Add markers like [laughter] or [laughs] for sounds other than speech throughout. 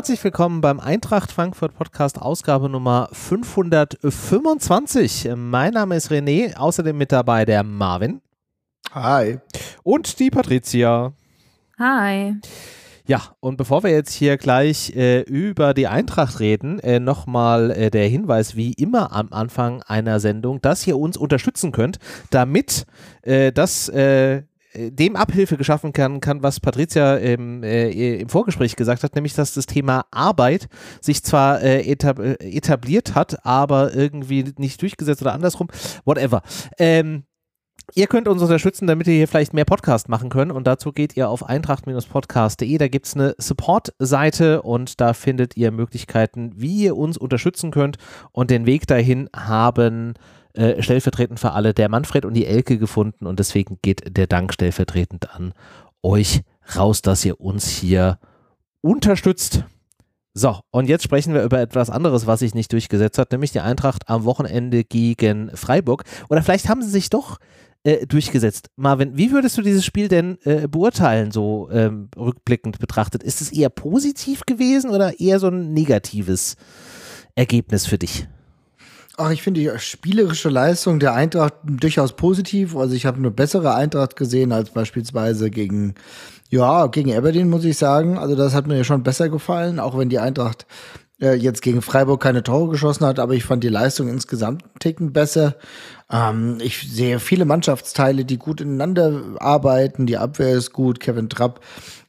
herzlich willkommen beim Eintracht Frankfurt Podcast Ausgabe Nummer 525. Mein Name ist René, außerdem mit dabei der Marvin. Hi. Und die Patricia. Hi. Ja, und bevor wir jetzt hier gleich äh, über die Eintracht reden, äh, nochmal äh, der Hinweis, wie immer am Anfang einer Sendung, dass ihr uns unterstützen könnt, damit äh, das äh, dem Abhilfe geschaffen kann, kann was Patricia im, äh, im Vorgespräch gesagt hat, nämlich dass das Thema Arbeit sich zwar äh, etab etabliert hat, aber irgendwie nicht durchgesetzt oder andersrum, whatever. Ähm, Ihr könnt uns unterstützen, damit wir hier vielleicht mehr Podcast machen können und dazu geht ihr auf eintracht-podcast.de. Da gibt es eine Support-Seite und da findet ihr Möglichkeiten, wie ihr uns unterstützen könnt und den Weg dahin haben äh, stellvertretend für alle der Manfred und die Elke gefunden und deswegen geht der Dank stellvertretend an euch raus, dass ihr uns hier unterstützt. So, und jetzt sprechen wir über etwas anderes, was sich nicht durchgesetzt hat, nämlich die Eintracht am Wochenende gegen Freiburg. Oder vielleicht haben sie sich doch äh, durchgesetzt. Marvin, wie würdest du dieses Spiel denn äh, beurteilen, so ähm, rückblickend betrachtet? Ist es eher positiv gewesen oder eher so ein negatives Ergebnis für dich? Ach, ich finde die spielerische Leistung der Eintracht durchaus positiv. Also ich habe eine bessere Eintracht gesehen als beispielsweise gegen, ja, gegen Aberdeen, muss ich sagen. Also das hat mir schon besser gefallen, auch wenn die Eintracht äh, jetzt gegen Freiburg keine Tore geschossen hat, aber ich fand die Leistung insgesamt einen Ticken besser. Ähm, ich sehe viele Mannschaftsteile, die gut ineinander arbeiten. Die Abwehr ist gut. Kevin Trapp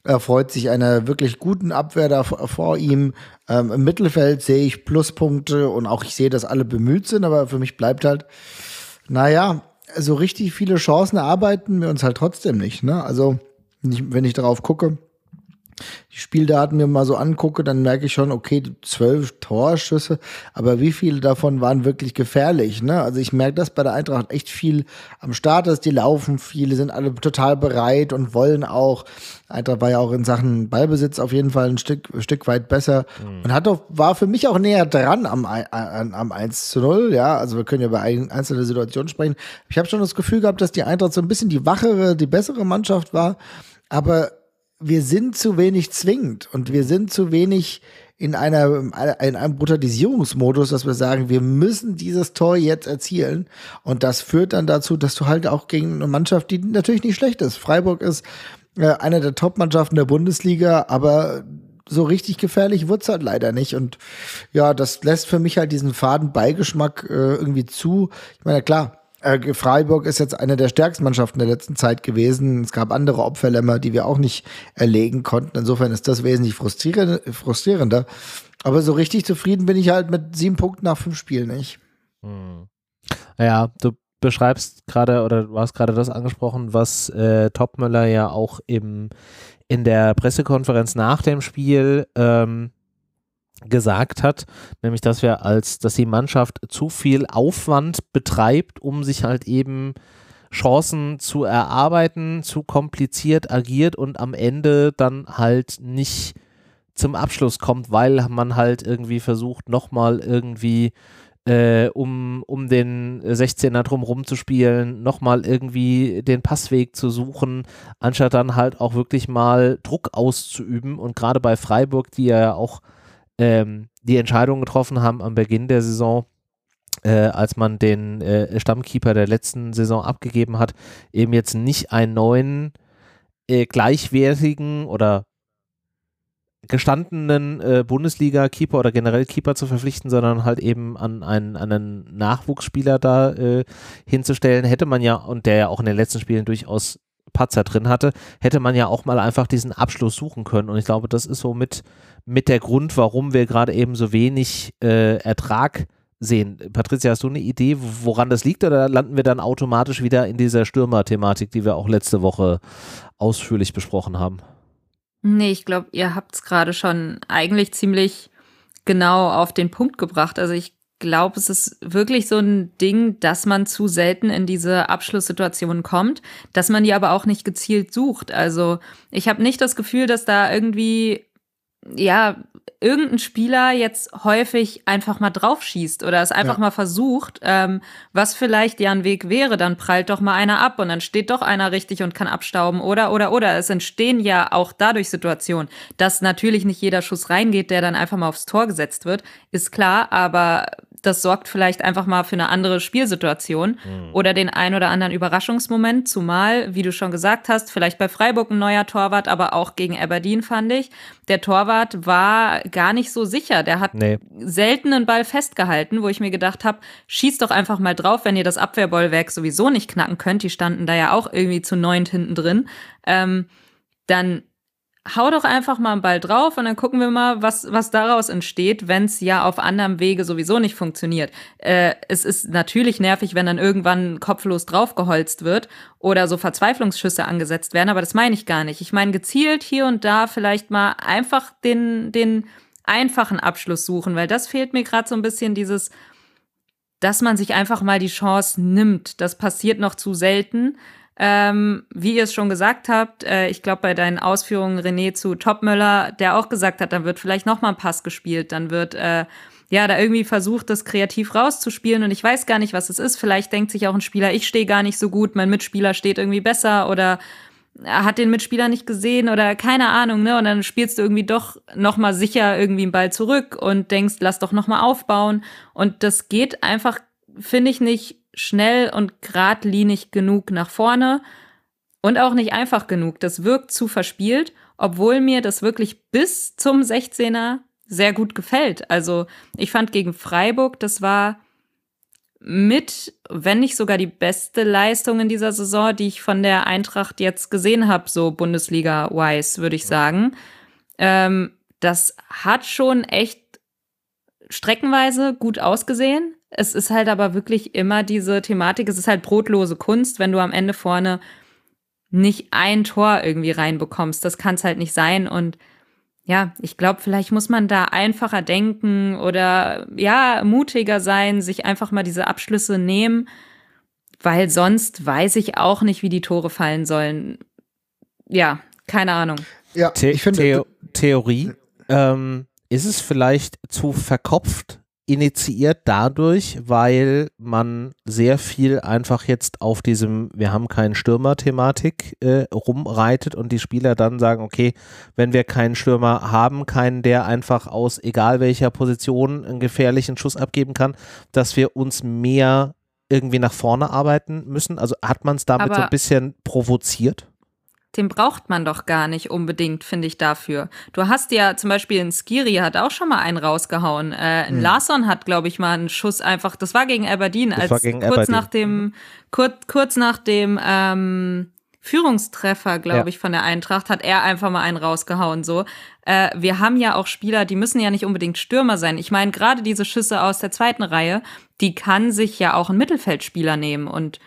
erfreut sich einer wirklich guten Abwehr da vor ihm. Ähm, Im Mittelfeld sehe ich Pluspunkte und auch ich sehe, dass alle bemüht sind, aber für mich bleibt halt, naja, so richtig viele Chancen erarbeiten wir uns halt trotzdem nicht. Ne? Also, wenn ich darauf gucke, die Spieldaten mir mal so angucke, dann merke ich schon, okay, zwölf Torschüsse, aber wie viele davon waren wirklich gefährlich? Ne? Also ich merke, dass bei der Eintracht echt viel am Start ist. Die laufen, viele sind alle total bereit und wollen auch. Eintracht war ja auch in Sachen Ballbesitz auf jeden Fall ein Stück, ein Stück weit besser mhm. und hat doch, war für mich auch näher dran am, am, am 1 zu 0. Ja, also wir können ja über einzelne Situationen sprechen. Ich habe schon das Gefühl gehabt, dass die Eintracht so ein bisschen die wachere, die bessere Mannschaft war, aber wir sind zu wenig zwingend und wir sind zu wenig in einer in einem Brutalisierungsmodus, dass wir sagen, wir müssen dieses Tor jetzt erzielen und das führt dann dazu, dass du halt auch gegen eine Mannschaft, die natürlich nicht schlecht ist. Freiburg ist äh, eine der Top-Mannschaften der Bundesliga, aber so richtig gefährlich wird's halt leider nicht. Und ja, das lässt für mich halt diesen faden Beigeschmack äh, irgendwie zu. Ich meine, klar, äh, Freiburg ist jetzt eine der stärksten Mannschaften der letzten Zeit gewesen. Es gab andere Opferlämmer, die wir auch nicht erlegen konnten. Insofern ist das wesentlich frustrierender. Aber so richtig zufrieden bin ich halt mit sieben Punkten nach fünf Spielen nicht. Hm. Ja, du beschreibst gerade oder du hast gerade das angesprochen, was äh, Topmüller ja auch im, in der Pressekonferenz nach dem Spiel ähm, gesagt hat, nämlich dass wir als, dass die Mannschaft zu viel Aufwand betreibt, um sich halt eben Chancen zu erarbeiten, zu kompliziert agiert und am Ende dann halt nicht zum Abschluss kommt, weil man halt irgendwie versucht, nochmal irgendwie äh, um, um den 16er drumherum zu spielen, nochmal irgendwie den Passweg zu suchen, anstatt dann halt auch wirklich mal Druck auszuüben. Und gerade bei Freiburg, die ja auch ähm, die Entscheidung getroffen haben am Beginn der Saison, äh, als man den äh, Stammkeeper der letzten Saison abgegeben hat, eben jetzt nicht einen neuen äh, gleichwertigen oder gestandenen äh, Bundesliga-Keeper oder generell Keeper zu verpflichten, sondern halt eben an einen, an einen Nachwuchsspieler da äh, hinzustellen, hätte man ja, und der ja auch in den letzten Spielen durchaus Patzer drin hatte, hätte man ja auch mal einfach diesen Abschluss suchen können. Und ich glaube, das ist so mit, mit der Grund, warum wir gerade eben so wenig äh, Ertrag sehen. Patricia, hast du eine Idee, woran das liegt oder landen wir dann automatisch wieder in dieser Stürmer-Thematik, die wir auch letzte Woche ausführlich besprochen haben? Nee, ich glaube, ihr habt es gerade schon eigentlich ziemlich genau auf den Punkt gebracht. Also ich glaube, es ist wirklich so ein Ding, dass man zu selten in diese Abschlusssituation kommt, dass man die aber auch nicht gezielt sucht. Also ich habe nicht das Gefühl, dass da irgendwie ja irgendein Spieler jetzt häufig einfach mal draufschießt oder es einfach ja. mal versucht, ähm, was vielleicht ja ein Weg wäre, dann prallt doch mal einer ab und dann steht doch einer richtig und kann abstauben oder oder oder es entstehen ja auch dadurch Situationen, dass natürlich nicht jeder Schuss reingeht, der dann einfach mal aufs Tor gesetzt wird, ist klar, aber das sorgt vielleicht einfach mal für eine andere Spielsituation mhm. oder den ein oder anderen Überraschungsmoment, zumal, wie du schon gesagt hast, vielleicht bei Freiburg ein neuer Torwart, aber auch gegen Aberdeen fand ich. Der Torwart war gar nicht so sicher. Der hat nee. selten einen Ball festgehalten, wo ich mir gedacht habe, schießt doch einfach mal drauf, wenn ihr das Abwehrbollwerk sowieso nicht knacken könnt. Die standen da ja auch irgendwie zu neunt hinten drin. Ähm, dann hau doch einfach mal einen Ball drauf und dann gucken wir mal, was, was daraus entsteht, wenn es ja auf anderem Wege sowieso nicht funktioniert. Äh, es ist natürlich nervig, wenn dann irgendwann kopflos draufgeholzt wird oder so Verzweiflungsschüsse angesetzt werden, aber das meine ich gar nicht. Ich meine gezielt hier und da vielleicht mal einfach den, den einfachen Abschluss suchen, weil das fehlt mir gerade so ein bisschen dieses, dass man sich einfach mal die Chance nimmt. Das passiert noch zu selten. Ähm, wie ihr es schon gesagt habt, äh, ich glaube bei deinen Ausführungen René zu Topmöller, der auch gesagt hat, dann wird vielleicht noch mal ein Pass gespielt, dann wird äh, ja da irgendwie versucht, das kreativ rauszuspielen und ich weiß gar nicht, was es ist. Vielleicht denkt sich auch ein Spieler, ich stehe gar nicht so gut, mein Mitspieler steht irgendwie besser oder er hat den Mitspieler nicht gesehen oder keine Ahnung, ne? Und dann spielst du irgendwie doch noch mal sicher irgendwie einen Ball zurück und denkst, lass doch noch mal aufbauen und das geht einfach finde ich nicht schnell und geradlinig genug nach vorne und auch nicht einfach genug. Das wirkt zu verspielt, obwohl mir das wirklich bis zum 16er sehr gut gefällt. Also ich fand gegen Freiburg, das war mit, wenn nicht sogar die beste Leistung in dieser Saison, die ich von der Eintracht jetzt gesehen habe, so Bundesliga-wise, würde ich sagen. Ähm, das hat schon echt streckenweise gut ausgesehen. Es ist halt aber wirklich immer diese Thematik, es ist halt brotlose Kunst, wenn du am Ende vorne nicht ein Tor irgendwie reinbekommst. Das kann es halt nicht sein. Und ja, ich glaube, vielleicht muss man da einfacher denken oder ja, mutiger sein, sich einfach mal diese Abschlüsse nehmen, weil sonst weiß ich auch nicht, wie die Tore fallen sollen. Ja, keine Ahnung. Ja, ich finde The Theorie. Ähm, ist es vielleicht zu verkopft, initiiert dadurch, weil man sehr viel einfach jetzt auf diesem Wir haben keinen Stürmer-Thematik äh, rumreitet und die Spieler dann sagen, okay, wenn wir keinen Stürmer haben, keinen, der einfach aus egal welcher Position einen gefährlichen Schuss abgeben kann, dass wir uns mehr irgendwie nach vorne arbeiten müssen. Also hat man es damit Aber so ein bisschen provoziert? Den braucht man doch gar nicht unbedingt, finde ich dafür. Du hast ja zum Beispiel ein Skiri hat auch schon mal einen rausgehauen. Äh, ein hm. Larsson hat, glaube ich, mal einen Schuss einfach. Das war gegen Aberdeen, das als gegen kurz Aberdeen. nach dem kurz, kurz nach dem ähm, Führungstreffer, glaube ja. ich, von der Eintracht hat er einfach mal einen rausgehauen. So, äh, wir haben ja auch Spieler, die müssen ja nicht unbedingt Stürmer sein. Ich meine, gerade diese Schüsse aus der zweiten Reihe, die kann sich ja auch ein Mittelfeldspieler nehmen und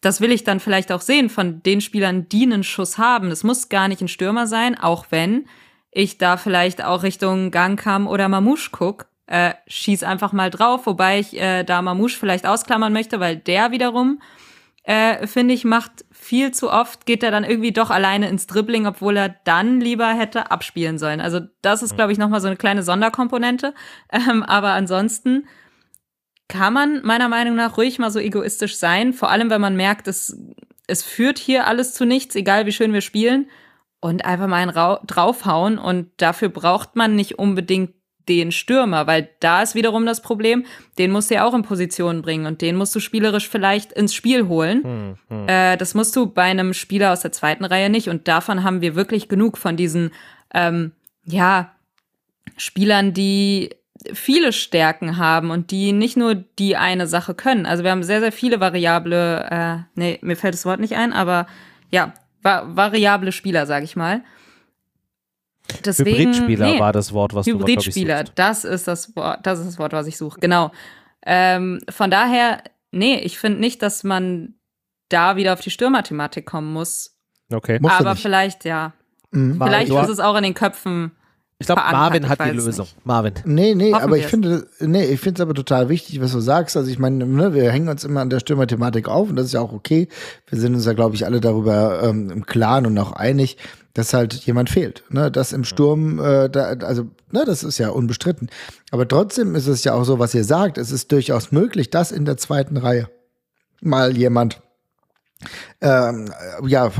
das will ich dann vielleicht auch sehen von den Spielern, die einen Schuss haben. Es muss gar nicht ein Stürmer sein, auch wenn ich da vielleicht auch Richtung Gangkam oder Mamouche guck. Äh, schieß einfach mal drauf, wobei ich äh, da Mamouche vielleicht ausklammern möchte, weil der wiederum, äh, finde ich, macht viel zu oft, geht er dann irgendwie doch alleine ins Dribbling, obwohl er dann lieber hätte abspielen sollen. Also das ist, glaube ich, nochmal so eine kleine Sonderkomponente. [laughs] Ähm, aber ansonsten kann man meiner Meinung nach ruhig mal so egoistisch sein, vor allem wenn man merkt, es, es führt hier alles zu nichts, egal wie schön wir spielen, und einfach mal einen Ra draufhauen. Und dafür braucht man nicht unbedingt den Stürmer, weil da ist wiederum das Problem, den musst du ja auch in Position bringen und den musst du spielerisch vielleicht ins Spiel holen. Hm, hm. Äh, das musst du bei einem Spieler aus der zweiten Reihe nicht. Und davon haben wir wirklich genug von diesen, ähm, ja, Spielern, die viele Stärken haben und die nicht nur die eine Sache können. Also wir haben sehr, sehr viele variable, äh, nee, mir fällt das Wort nicht ein, aber ja, va variable Spieler, sag ich mal. Deswegen, Hybridspieler nee, war das Wort, was Hybridspieler, du das ist das Wort, das ist das Wort, was ich suche. Genau. Ähm, von daher, nee, ich finde nicht, dass man da wieder auf die Stürmerthematik kommen muss. Okay. Aber vielleicht, ja. Mhm. Vielleicht ist es auch in den Köpfen ich glaube, Marvin hat die Lösung. Nicht. Marvin. Nee, nee, Hoffen aber ich finde, nee, ich finde es aber total wichtig, was du sagst. Also ich meine, ne, wir hängen uns immer an der Stürmer-Thematik auf und das ist ja auch okay. Wir sind uns ja, glaube ich, alle darüber ähm, im Klaren und auch einig, dass halt jemand fehlt. Ne? Das im Sturm, äh, da, also, ne, das ist ja unbestritten. Aber trotzdem ist es ja auch so, was ihr sagt. Es ist durchaus möglich, dass in der zweiten Reihe mal jemand ähm, ja,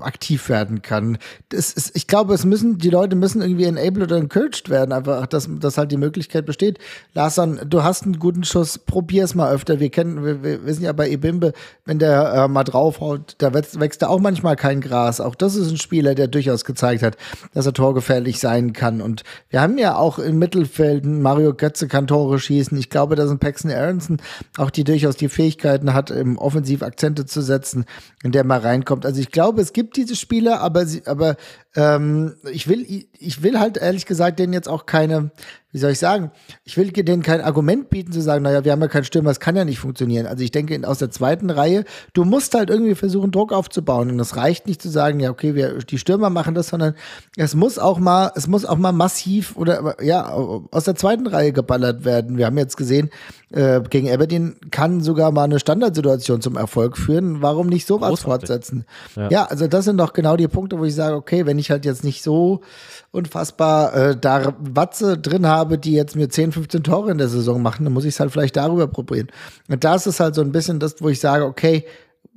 aktiv werden kann. Das ist, ich glaube, es müssen, die Leute müssen irgendwie enabled oder encouraged werden, einfach, dass, dass halt die Möglichkeit besteht. Larson, du hast einen guten Schuss, probier es mal öfter. Wir kennen, wir, wir wissen ja bei Ebimbe, wenn der äh, mal draufhaut, da wächst, wächst da auch manchmal kein Gras. Auch das ist ein Spieler, der durchaus gezeigt hat, dass er torgefährlich sein kann. Und wir haben ja auch im Mittelfeld Mario Götze kann Tore schießen. Ich glaube, dass ein Paxton Aronson auch die durchaus die Fähigkeiten hat, im Offensiv Akzente zu setzen in der mal reinkommt. Also ich glaube, es gibt diese Spieler, aber sie, aber ähm, ich will, ich will halt ehrlich gesagt denen jetzt auch keine, wie soll ich sagen, ich will denen kein Argument bieten zu sagen, naja, wir haben ja keinen Stürmer, das kann ja nicht funktionieren. Also ich denke, aus der zweiten Reihe, du musst halt irgendwie versuchen, Druck aufzubauen. Und es reicht nicht zu sagen, ja, okay, wir, die Stürmer machen das, sondern es muss auch mal, es muss auch mal massiv oder ja, aus der zweiten Reihe geballert werden. Wir haben jetzt gesehen, äh, gegen Aberdeen kann sogar mal eine Standardsituation zum Erfolg führen. Warum nicht sowas Großartig. fortsetzen? Ja. ja, also das sind doch genau die Punkte, wo ich sage, okay, wenn ich halt jetzt nicht so unfassbar äh, da Watze drin habe, die jetzt mir 10, 15 Tore in der Saison machen, dann muss ich es halt vielleicht darüber probieren. Und da ist es halt so ein bisschen das, wo ich sage, okay,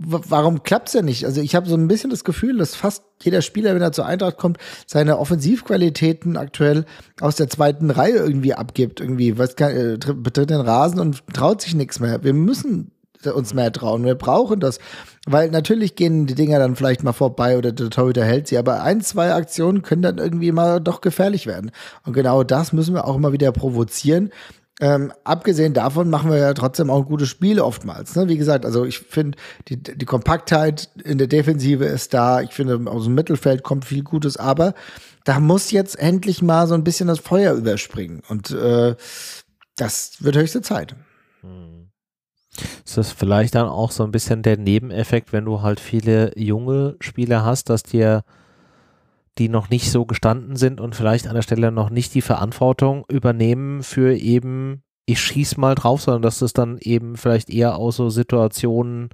warum klappt's ja nicht? Also ich habe so ein bisschen das Gefühl, dass fast jeder Spieler, wenn er zur Eintracht kommt, seine Offensivqualitäten aktuell aus der zweiten Reihe irgendwie abgibt. Irgendwie, was kann, betritt den Rasen und traut sich nichts mehr. Wir müssen uns mehr trauen. Wir brauchen das. Weil natürlich gehen die Dinger dann vielleicht mal vorbei oder der Torhüter hält sie, aber ein, zwei Aktionen können dann irgendwie mal doch gefährlich werden. Und genau das müssen wir auch immer wieder provozieren. Ähm, abgesehen davon machen wir ja trotzdem auch gute Spiele oftmals. Ne? Wie gesagt, also ich finde, die, die Kompaktheit in der Defensive ist da. Ich finde, aus dem Mittelfeld kommt viel Gutes, aber da muss jetzt endlich mal so ein bisschen das Feuer überspringen. Und äh, das wird höchste Zeit. Hm. Ist das vielleicht dann auch so ein bisschen der Nebeneffekt, wenn du halt viele junge Spieler hast, dass dir die noch nicht so gestanden sind und vielleicht an der Stelle noch nicht die Verantwortung übernehmen für eben, ich schieß mal drauf, sondern dass es dann eben vielleicht eher aus so Situationen,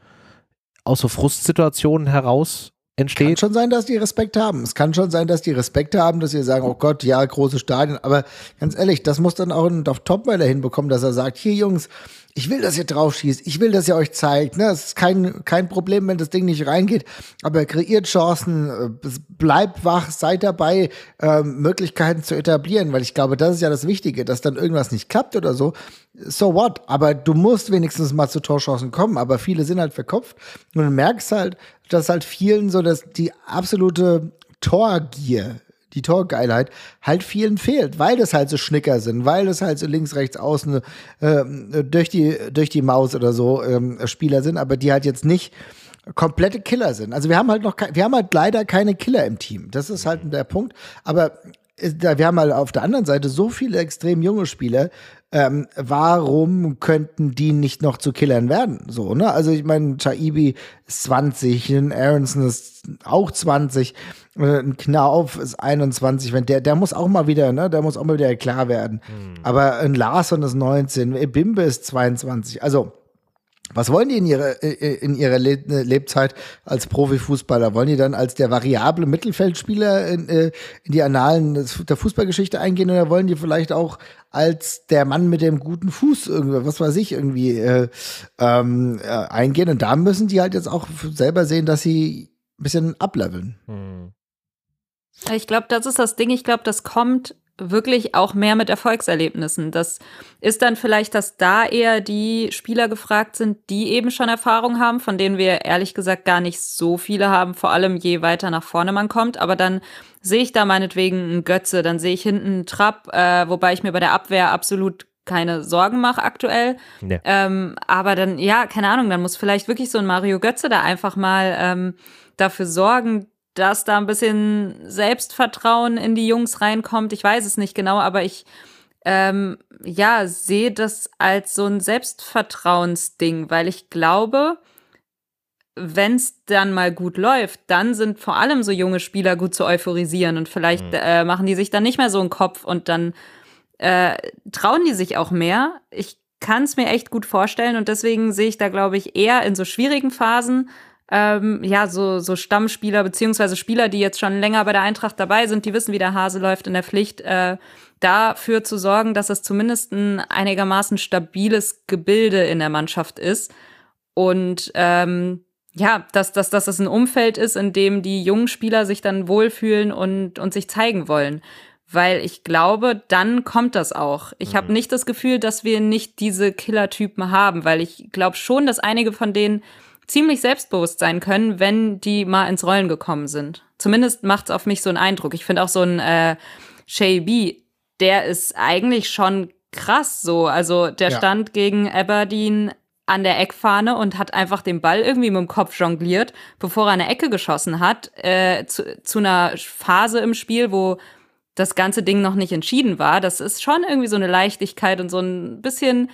aus so Frustsituationen heraus entsteht. Kann schon sein, dass die Respekt haben. Es kann schon sein, dass die Respekt haben, dass sie sagen, oh Gott, ja, große Stadien. Aber ganz ehrlich, das muss dann auch ein Topweiler hinbekommen, dass er sagt, hier Jungs, ich will, dass ihr drauf schießt, ich will, dass ihr euch zeigt. Ne? Es ist kein, kein Problem, wenn das Ding nicht reingeht, aber kreiert Chancen, äh, bleibt wach, seid dabei, äh, Möglichkeiten zu etablieren, weil ich glaube, das ist ja das Wichtige, dass dann irgendwas nicht klappt oder so. So what? Aber du musst wenigstens mal zu Torchancen kommen, aber viele sind halt verkopft und du merkst halt, dass halt vielen so, dass die absolute Torgier die Torgeilheit halt vielen fehlt, weil das halt so Schnicker sind, weil das halt so links, rechts, außen äh, durch, die, durch die Maus oder so ähm, Spieler sind, aber die halt jetzt nicht komplette Killer sind. Also wir haben halt noch, wir haben halt leider keine Killer im Team. Das ist halt der Punkt. Aber wir haben halt auf der anderen Seite so viele extrem junge Spieler, ähm, warum könnten die nicht noch zu Killern werden? So, ne? Also ich meine, Chaibi ist 20, ein Aronson ist auch 20, äh, ein Knauf ist 21, wenn der, der muss auch mal wieder, ne, der muss auch mal wieder klar werden. Hm. Aber ein Larson ist 19, Bimbe ist 22. Also was wollen die in ihrer, in ihrer Lebzeit als Profifußballer? Wollen die dann als der variable Mittelfeldspieler in, äh, in die Annalen der Fußballgeschichte eingehen oder wollen die vielleicht auch als der Mann mit dem guten Fuß irgendwie, was weiß ich, irgendwie äh, ähm, äh, eingehen? Und da müssen die halt jetzt auch selber sehen, dass sie ein bisschen ableveln. Hm. Ich glaube, das ist das Ding. Ich glaube, das kommt wirklich auch mehr mit Erfolgserlebnissen. Das ist dann vielleicht, dass da eher die Spieler gefragt sind, die eben schon Erfahrung haben, von denen wir ehrlich gesagt gar nicht so viele haben, vor allem je weiter nach vorne man kommt. Aber dann sehe ich da meinetwegen einen Götze, dann sehe ich hinten einen Trapp, äh, wobei ich mir bei der Abwehr absolut keine Sorgen mache aktuell. Nee. Ähm, aber dann, ja, keine Ahnung, dann muss vielleicht wirklich so ein Mario Götze da einfach mal ähm, dafür sorgen, dass da ein bisschen Selbstvertrauen in die Jungs reinkommt. Ich weiß es nicht genau, aber ich ähm, ja sehe das als so ein Selbstvertrauensding, weil ich glaube, wenn es dann mal gut läuft, dann sind vor allem so junge Spieler gut zu euphorisieren und vielleicht mhm. äh, machen die sich dann nicht mehr so einen Kopf und dann äh, trauen die sich auch mehr. Ich kann es mir echt gut vorstellen und deswegen sehe ich da, glaube ich, eher in so schwierigen Phasen ähm, ja, so, so Stammspieler, beziehungsweise Spieler, die jetzt schon länger bei der Eintracht dabei sind, die wissen, wie der Hase läuft in der Pflicht, äh, dafür zu sorgen, dass es zumindest ein einigermaßen stabiles Gebilde in der Mannschaft ist. Und ähm, ja, dass, dass, dass es ein Umfeld ist, in dem die jungen Spieler sich dann wohlfühlen und, und sich zeigen wollen. Weil ich glaube, dann kommt das auch. Ich mhm. habe nicht das Gefühl, dass wir nicht diese Killertypen haben, weil ich glaube schon, dass einige von denen ziemlich selbstbewusst sein können, wenn die mal ins Rollen gekommen sind. Zumindest macht es auf mich so einen Eindruck. Ich finde auch so ein äh, Shay B, der ist eigentlich schon krass so. Also der ja. stand gegen Aberdeen an der Eckfahne und hat einfach den Ball irgendwie mit dem Kopf jongliert, bevor er eine Ecke geschossen hat, äh, zu, zu einer Phase im Spiel, wo das ganze Ding noch nicht entschieden war. Das ist schon irgendwie so eine Leichtigkeit und so ein bisschen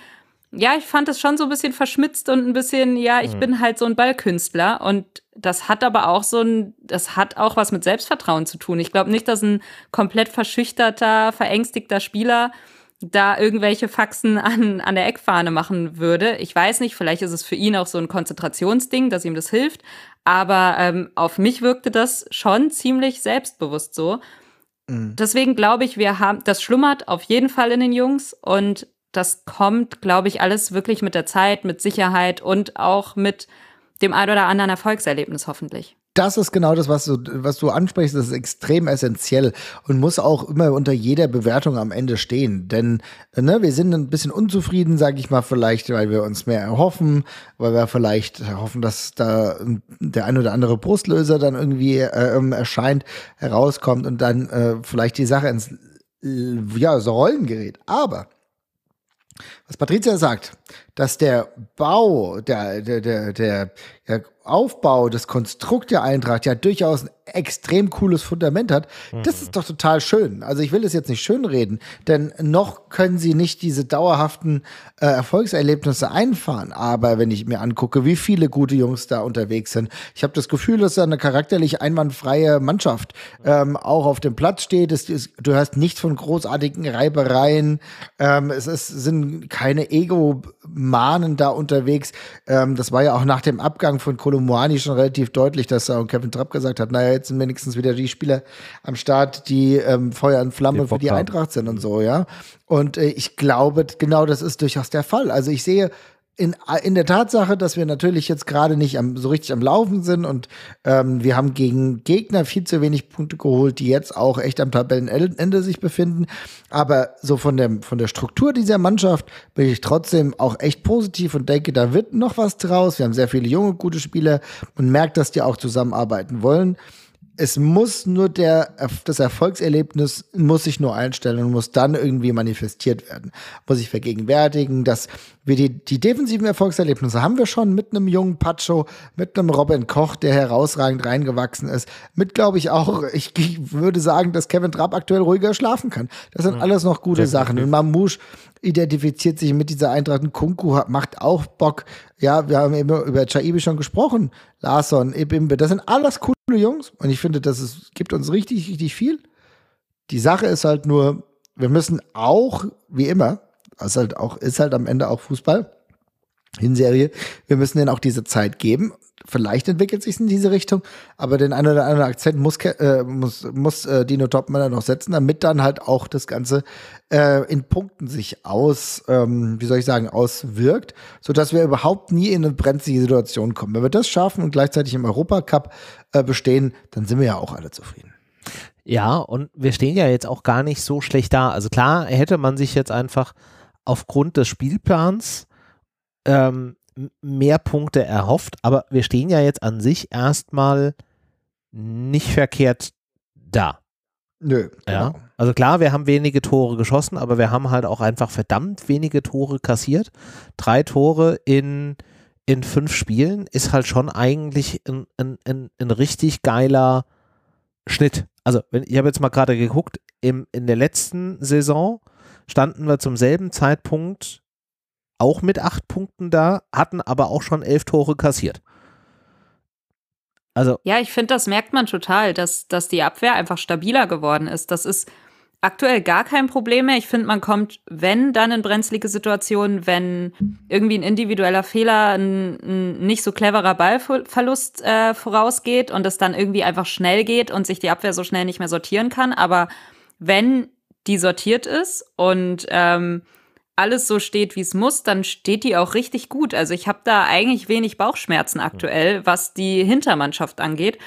ja, ich fand es schon so ein bisschen verschmitzt und ein bisschen, ja, ich mhm. bin halt so ein Ballkünstler und das hat aber auch so ein, das hat auch was mit Selbstvertrauen zu tun. Ich glaube nicht, dass ein komplett verschüchterter, verängstigter Spieler da irgendwelche Faxen an, an der Eckfahne machen würde. Ich weiß nicht, vielleicht ist es für ihn auch so ein Konzentrationsding, dass ihm das hilft. Aber ähm, auf mich wirkte das schon ziemlich selbstbewusst so. Mhm. Deswegen glaube ich, wir haben, das schlummert auf jeden Fall in den Jungs und das kommt, glaube ich, alles wirklich mit der Zeit, mit Sicherheit und auch mit dem ein oder anderen Erfolgserlebnis hoffentlich. Das ist genau das, was du, was du ansprichst, das ist extrem essentiell und muss auch immer unter jeder Bewertung am Ende stehen. Denn ne, wir sind ein bisschen unzufrieden, sage ich mal, vielleicht, weil wir uns mehr erhoffen, weil wir vielleicht hoffen, dass da der ein oder andere Brustlöser dann irgendwie äh, ähm, erscheint, herauskommt und dann äh, vielleicht die Sache ins ja, so Rollen gerät. Aber was Patricia sagt, dass der Bau, der, der, der, der, Aufbau, das Konstrukt der Eintracht ja durchaus extrem cooles Fundament hat, mhm. das ist doch total schön. Also ich will das jetzt nicht schönreden, denn noch können sie nicht diese dauerhaften äh, Erfolgserlebnisse einfahren. Aber wenn ich mir angucke, wie viele gute Jungs da unterwegs sind, ich habe das Gefühl, dass da eine charakterlich einwandfreie Mannschaft ähm, auch auf dem Platz steht. Es, es, du hast nichts von großartigen Reibereien. Ähm, es ist, sind keine Ego-Mahnen da unterwegs. Ähm, das war ja auch nach dem Abgang von Kolo Moani schon relativ deutlich, dass auch Kevin Trapp gesagt hat, naja, jetzt sind wenigstens wieder die Spieler am Start, die ähm, Feuer und Flamme für die Eintracht sind und so, ja. Und äh, ich glaube, genau das ist durchaus der Fall. Also ich sehe in, in der Tatsache, dass wir natürlich jetzt gerade nicht am, so richtig am Laufen sind und ähm, wir haben gegen Gegner viel zu wenig Punkte geholt, die jetzt auch echt am Tabellenende sich befinden. Aber so von der, von der Struktur dieser Mannschaft bin ich trotzdem auch echt positiv und denke, da wird noch was draus. Wir haben sehr viele junge, gute Spieler und merkt, dass die auch zusammenarbeiten wollen es muss nur der, das Erfolgserlebnis muss sich nur einstellen und muss dann irgendwie manifestiert werden. Muss ich vergegenwärtigen, dass wir die, die defensiven Erfolgserlebnisse haben wir schon mit einem jungen Pacho, mit einem Robin Koch, der herausragend reingewachsen ist. Mit, glaube ich, auch, ich, ich, würde sagen, dass Kevin Trapp aktuell ruhiger schlafen kann. Das sind mhm. alles noch gute Definitiv. Sachen. Und Mamouche identifiziert sich mit dieser Eintracht. Kunku macht auch Bock. Ja, wir haben eben über Chaibi schon gesprochen. Larson, Ebimbe, das sind alles coole Jungs. Und ich finde, das ist, gibt uns richtig, richtig viel. Die Sache ist halt nur, wir müssen auch, wie immer, ist halt auch, ist halt am Ende auch Fußball, Hinserie, wir müssen denen auch diese Zeit geben. Vielleicht entwickelt sich in diese Richtung, aber den einen oder anderen Akzent muss, äh, muss, muss äh, Dino Topmann noch setzen, damit dann halt auch das Ganze äh, in Punkten sich aus, ähm, wie soll ich sagen, auswirkt, sodass wir überhaupt nie in eine brenzlige Situation kommen. Wenn wir das schaffen und gleichzeitig im Europacup äh, bestehen, dann sind wir ja auch alle zufrieden. Ja, und wir stehen ja jetzt auch gar nicht so schlecht da. Also klar, hätte man sich jetzt einfach aufgrund des Spielplans ähm, mehr Punkte erhofft, aber wir stehen ja jetzt an sich erstmal nicht verkehrt da. Nö. Ja. Genau. Also klar, wir haben wenige Tore geschossen, aber wir haben halt auch einfach verdammt wenige Tore kassiert. Drei Tore in, in fünf Spielen ist halt schon eigentlich ein, ein, ein, ein richtig geiler Schnitt. Also, wenn, ich habe jetzt mal gerade geguckt, im, in der letzten Saison standen wir zum selben Zeitpunkt auch mit acht Punkten da, hatten aber auch schon elf Tore kassiert. Also. Ja, ich finde, das merkt man total, dass, dass die Abwehr einfach stabiler geworden ist. Das ist aktuell gar kein Problem mehr. Ich finde, man kommt, wenn, dann in brenzlige Situationen, wenn irgendwie ein individueller Fehler, ein, ein nicht so cleverer Ballverlust äh, vorausgeht und es dann irgendwie einfach schnell geht und sich die Abwehr so schnell nicht mehr sortieren kann. Aber wenn die sortiert ist und ähm, alles so steht, wie es muss, dann steht die auch richtig gut. Also ich habe da eigentlich wenig Bauchschmerzen aktuell, was die Hintermannschaft angeht.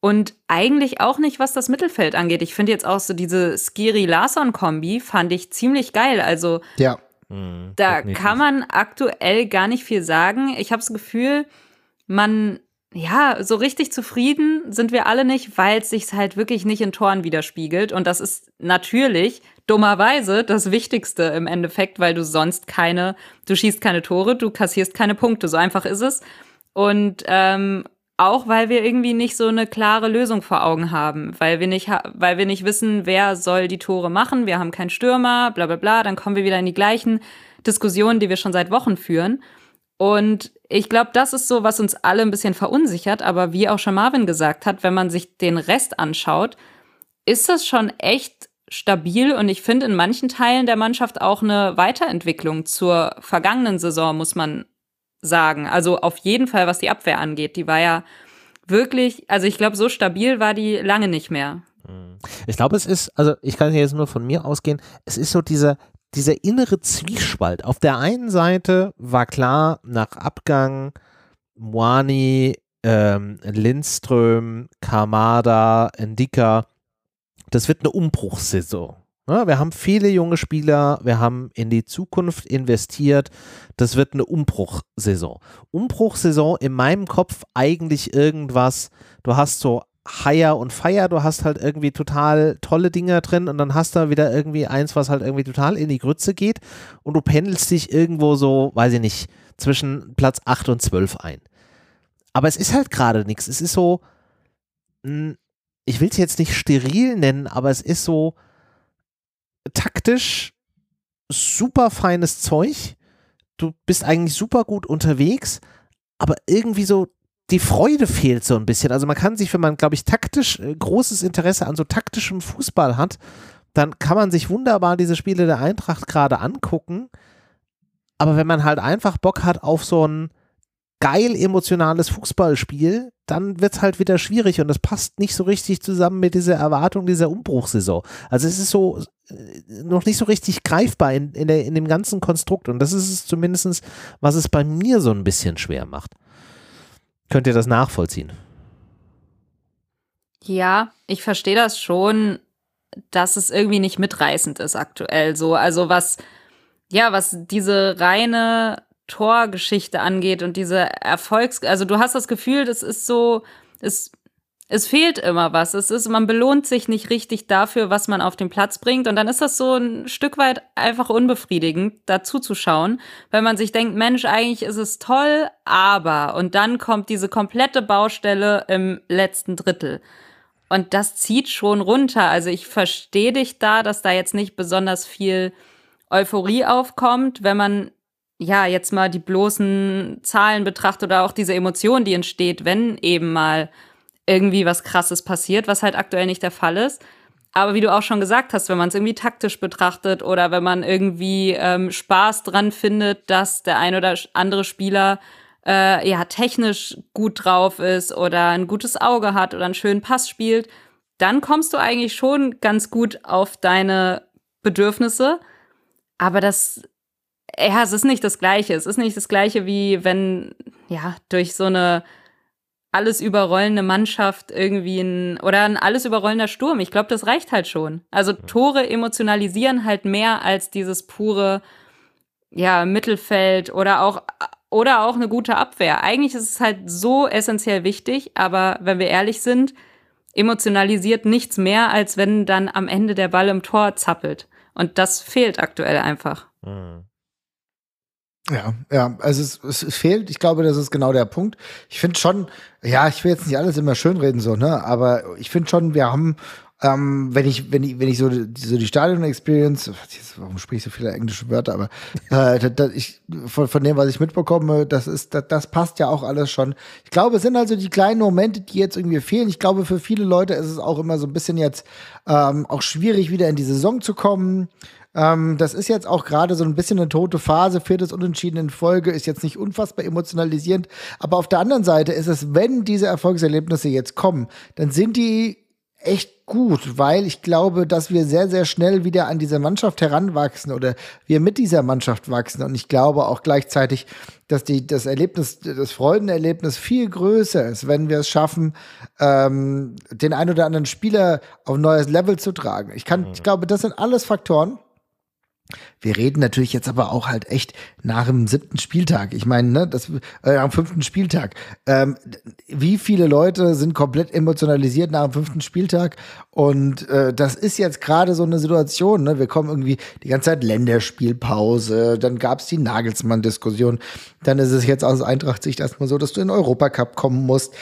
Und eigentlich auch nicht, was das Mittelfeld angeht. Ich finde jetzt auch so diese Skiri-Larson-Kombi fand ich ziemlich geil. Also ja. Mhm, da kann man aktuell gar nicht viel sagen. Ich habe das Gefühl, man, ja, so richtig zufrieden sind wir alle nicht, weil es sich halt wirklich nicht in Toren widerspiegelt. Und das ist natürlich dummerweise das Wichtigste im Endeffekt, weil du sonst keine, du schießt keine Tore, du kassierst keine Punkte. So einfach ist es. Und ähm, auch weil wir irgendwie nicht so eine klare Lösung vor Augen haben, weil wir nicht, weil wir nicht wissen, wer soll die Tore machen. Wir haben keinen Stürmer, bla bla bla. Dann kommen wir wieder in die gleichen Diskussionen, die wir schon seit Wochen führen. Und ich glaube, das ist so, was uns alle ein bisschen verunsichert. Aber wie auch schon Marvin gesagt hat, wenn man sich den Rest anschaut, ist das schon echt stabil. Und ich finde in manchen Teilen der Mannschaft auch eine Weiterentwicklung zur vergangenen Saison, muss man sagen. Also auf jeden Fall, was die Abwehr angeht. Die war ja wirklich, also ich glaube, so stabil war die lange nicht mehr. Ich glaube, es ist, also ich kann jetzt nur von mir ausgehen, es ist so dieser, dieser innere Zwiespalt. Auf der einen Seite war klar, nach Abgang Moani, ähm, Lindström, Kamada, Ndika, das wird eine Umbruchssaison. Ja, wir haben viele junge Spieler, wir haben in die Zukunft investiert. Das wird eine Umbruchsaison. Umbruchsaison in meinem Kopf eigentlich irgendwas. Du hast so Hire und Fire, du hast halt irgendwie total tolle Dinger drin und dann hast du wieder irgendwie eins, was halt irgendwie total in die Grütze geht und du pendelst dich irgendwo so, weiß ich nicht, zwischen Platz 8 und 12 ein. Aber es ist halt gerade nichts. Es ist so, ich will es jetzt nicht steril nennen, aber es ist so, taktisch super feines Zeug. Du bist eigentlich super gut unterwegs, aber irgendwie so die Freude fehlt so ein bisschen. Also man kann sich, wenn man, glaube ich, taktisch äh, großes Interesse an so taktischem Fußball hat, dann kann man sich wunderbar diese Spiele der Eintracht gerade angucken. Aber wenn man halt einfach Bock hat auf so ein geil emotionales Fußballspiel, dann wird es halt wieder schwierig und das passt nicht so richtig zusammen mit dieser Erwartung dieser Umbruchsaison. Also es ist so äh, noch nicht so richtig greifbar in, in, der, in dem ganzen Konstrukt und das ist es zumindest, was es bei mir so ein bisschen schwer macht. Könnt ihr das nachvollziehen? Ja, ich verstehe das schon, dass es irgendwie nicht mitreißend ist aktuell so. Also was, ja, was diese reine Torgeschichte angeht und diese Erfolgs, also du hast das Gefühl, das ist so, es, es fehlt immer was. Es ist, man belohnt sich nicht richtig dafür, was man auf den Platz bringt. Und dann ist das so ein Stück weit einfach unbefriedigend, dazu zu schauen, weil man sich denkt, Mensch, eigentlich ist es toll, aber, und dann kommt diese komplette Baustelle im letzten Drittel. Und das zieht schon runter. Also ich verstehe dich da, dass da jetzt nicht besonders viel Euphorie aufkommt, wenn man ja, jetzt mal die bloßen Zahlen betrachtet oder auch diese Emotion, die entsteht, wenn eben mal irgendwie was Krasses passiert, was halt aktuell nicht der Fall ist. Aber wie du auch schon gesagt hast, wenn man es irgendwie taktisch betrachtet oder wenn man irgendwie ähm, Spaß dran findet, dass der ein oder andere Spieler äh, ja technisch gut drauf ist oder ein gutes Auge hat oder einen schönen Pass spielt, dann kommst du eigentlich schon ganz gut auf deine Bedürfnisse. Aber das ja, es ist nicht das Gleiche. Es ist nicht das Gleiche, wie wenn, ja, durch so eine alles überrollende Mannschaft irgendwie ein, oder ein alles überrollender Sturm. Ich glaube, das reicht halt schon. Also Tore emotionalisieren halt mehr als dieses pure, ja, Mittelfeld oder auch, oder auch eine gute Abwehr. Eigentlich ist es halt so essentiell wichtig, aber wenn wir ehrlich sind, emotionalisiert nichts mehr, als wenn dann am Ende der Ball im Tor zappelt. Und das fehlt aktuell einfach. Mhm. Ja, ja, also es, es fehlt, ich glaube, das ist genau der Punkt. Ich finde schon, ja, ich will jetzt nicht alles immer schönreden so, ne, aber ich finde schon, wir haben ähm, wenn ich, wenn ich, wenn ich so, so die Stadion-Experience, warum spreche ich so viele englische Wörter, aber äh, da, da, ich, von, von dem, was ich mitbekomme, das ist, das, das passt ja auch alles schon. Ich glaube, es sind also die kleinen Momente, die jetzt irgendwie fehlen. Ich glaube, für viele Leute ist es auch immer so ein bisschen jetzt ähm, auch schwierig, wieder in die Saison zu kommen. Ähm, das ist jetzt auch gerade so ein bisschen eine tote Phase. Viertes Unentschieden in Folge ist jetzt nicht unfassbar emotionalisierend. Aber auf der anderen Seite ist es, wenn diese Erfolgserlebnisse jetzt kommen, dann sind die echt gut, weil ich glaube, dass wir sehr, sehr schnell wieder an diese Mannschaft heranwachsen oder wir mit dieser Mannschaft wachsen. Und ich glaube auch gleichzeitig, dass die, das Erlebnis, das Freudenerlebnis viel größer ist, wenn wir es schaffen, ähm, den ein oder anderen Spieler auf ein neues Level zu tragen. Ich kann, ich glaube, das sind alles Faktoren, wir reden natürlich jetzt aber auch halt echt nach dem siebten Spieltag. Ich meine, ne, das äh, am fünften Spieltag. Ähm, wie viele Leute sind komplett emotionalisiert nach dem fünften Spieltag? Und äh, das ist jetzt gerade so eine Situation. Ne? Wir kommen irgendwie die ganze Zeit Länderspielpause. Dann gab es die Nagelsmann-Diskussion. Dann ist es jetzt aus Eintracht-Sicht erstmal so, dass du in den Europacup kommen musst.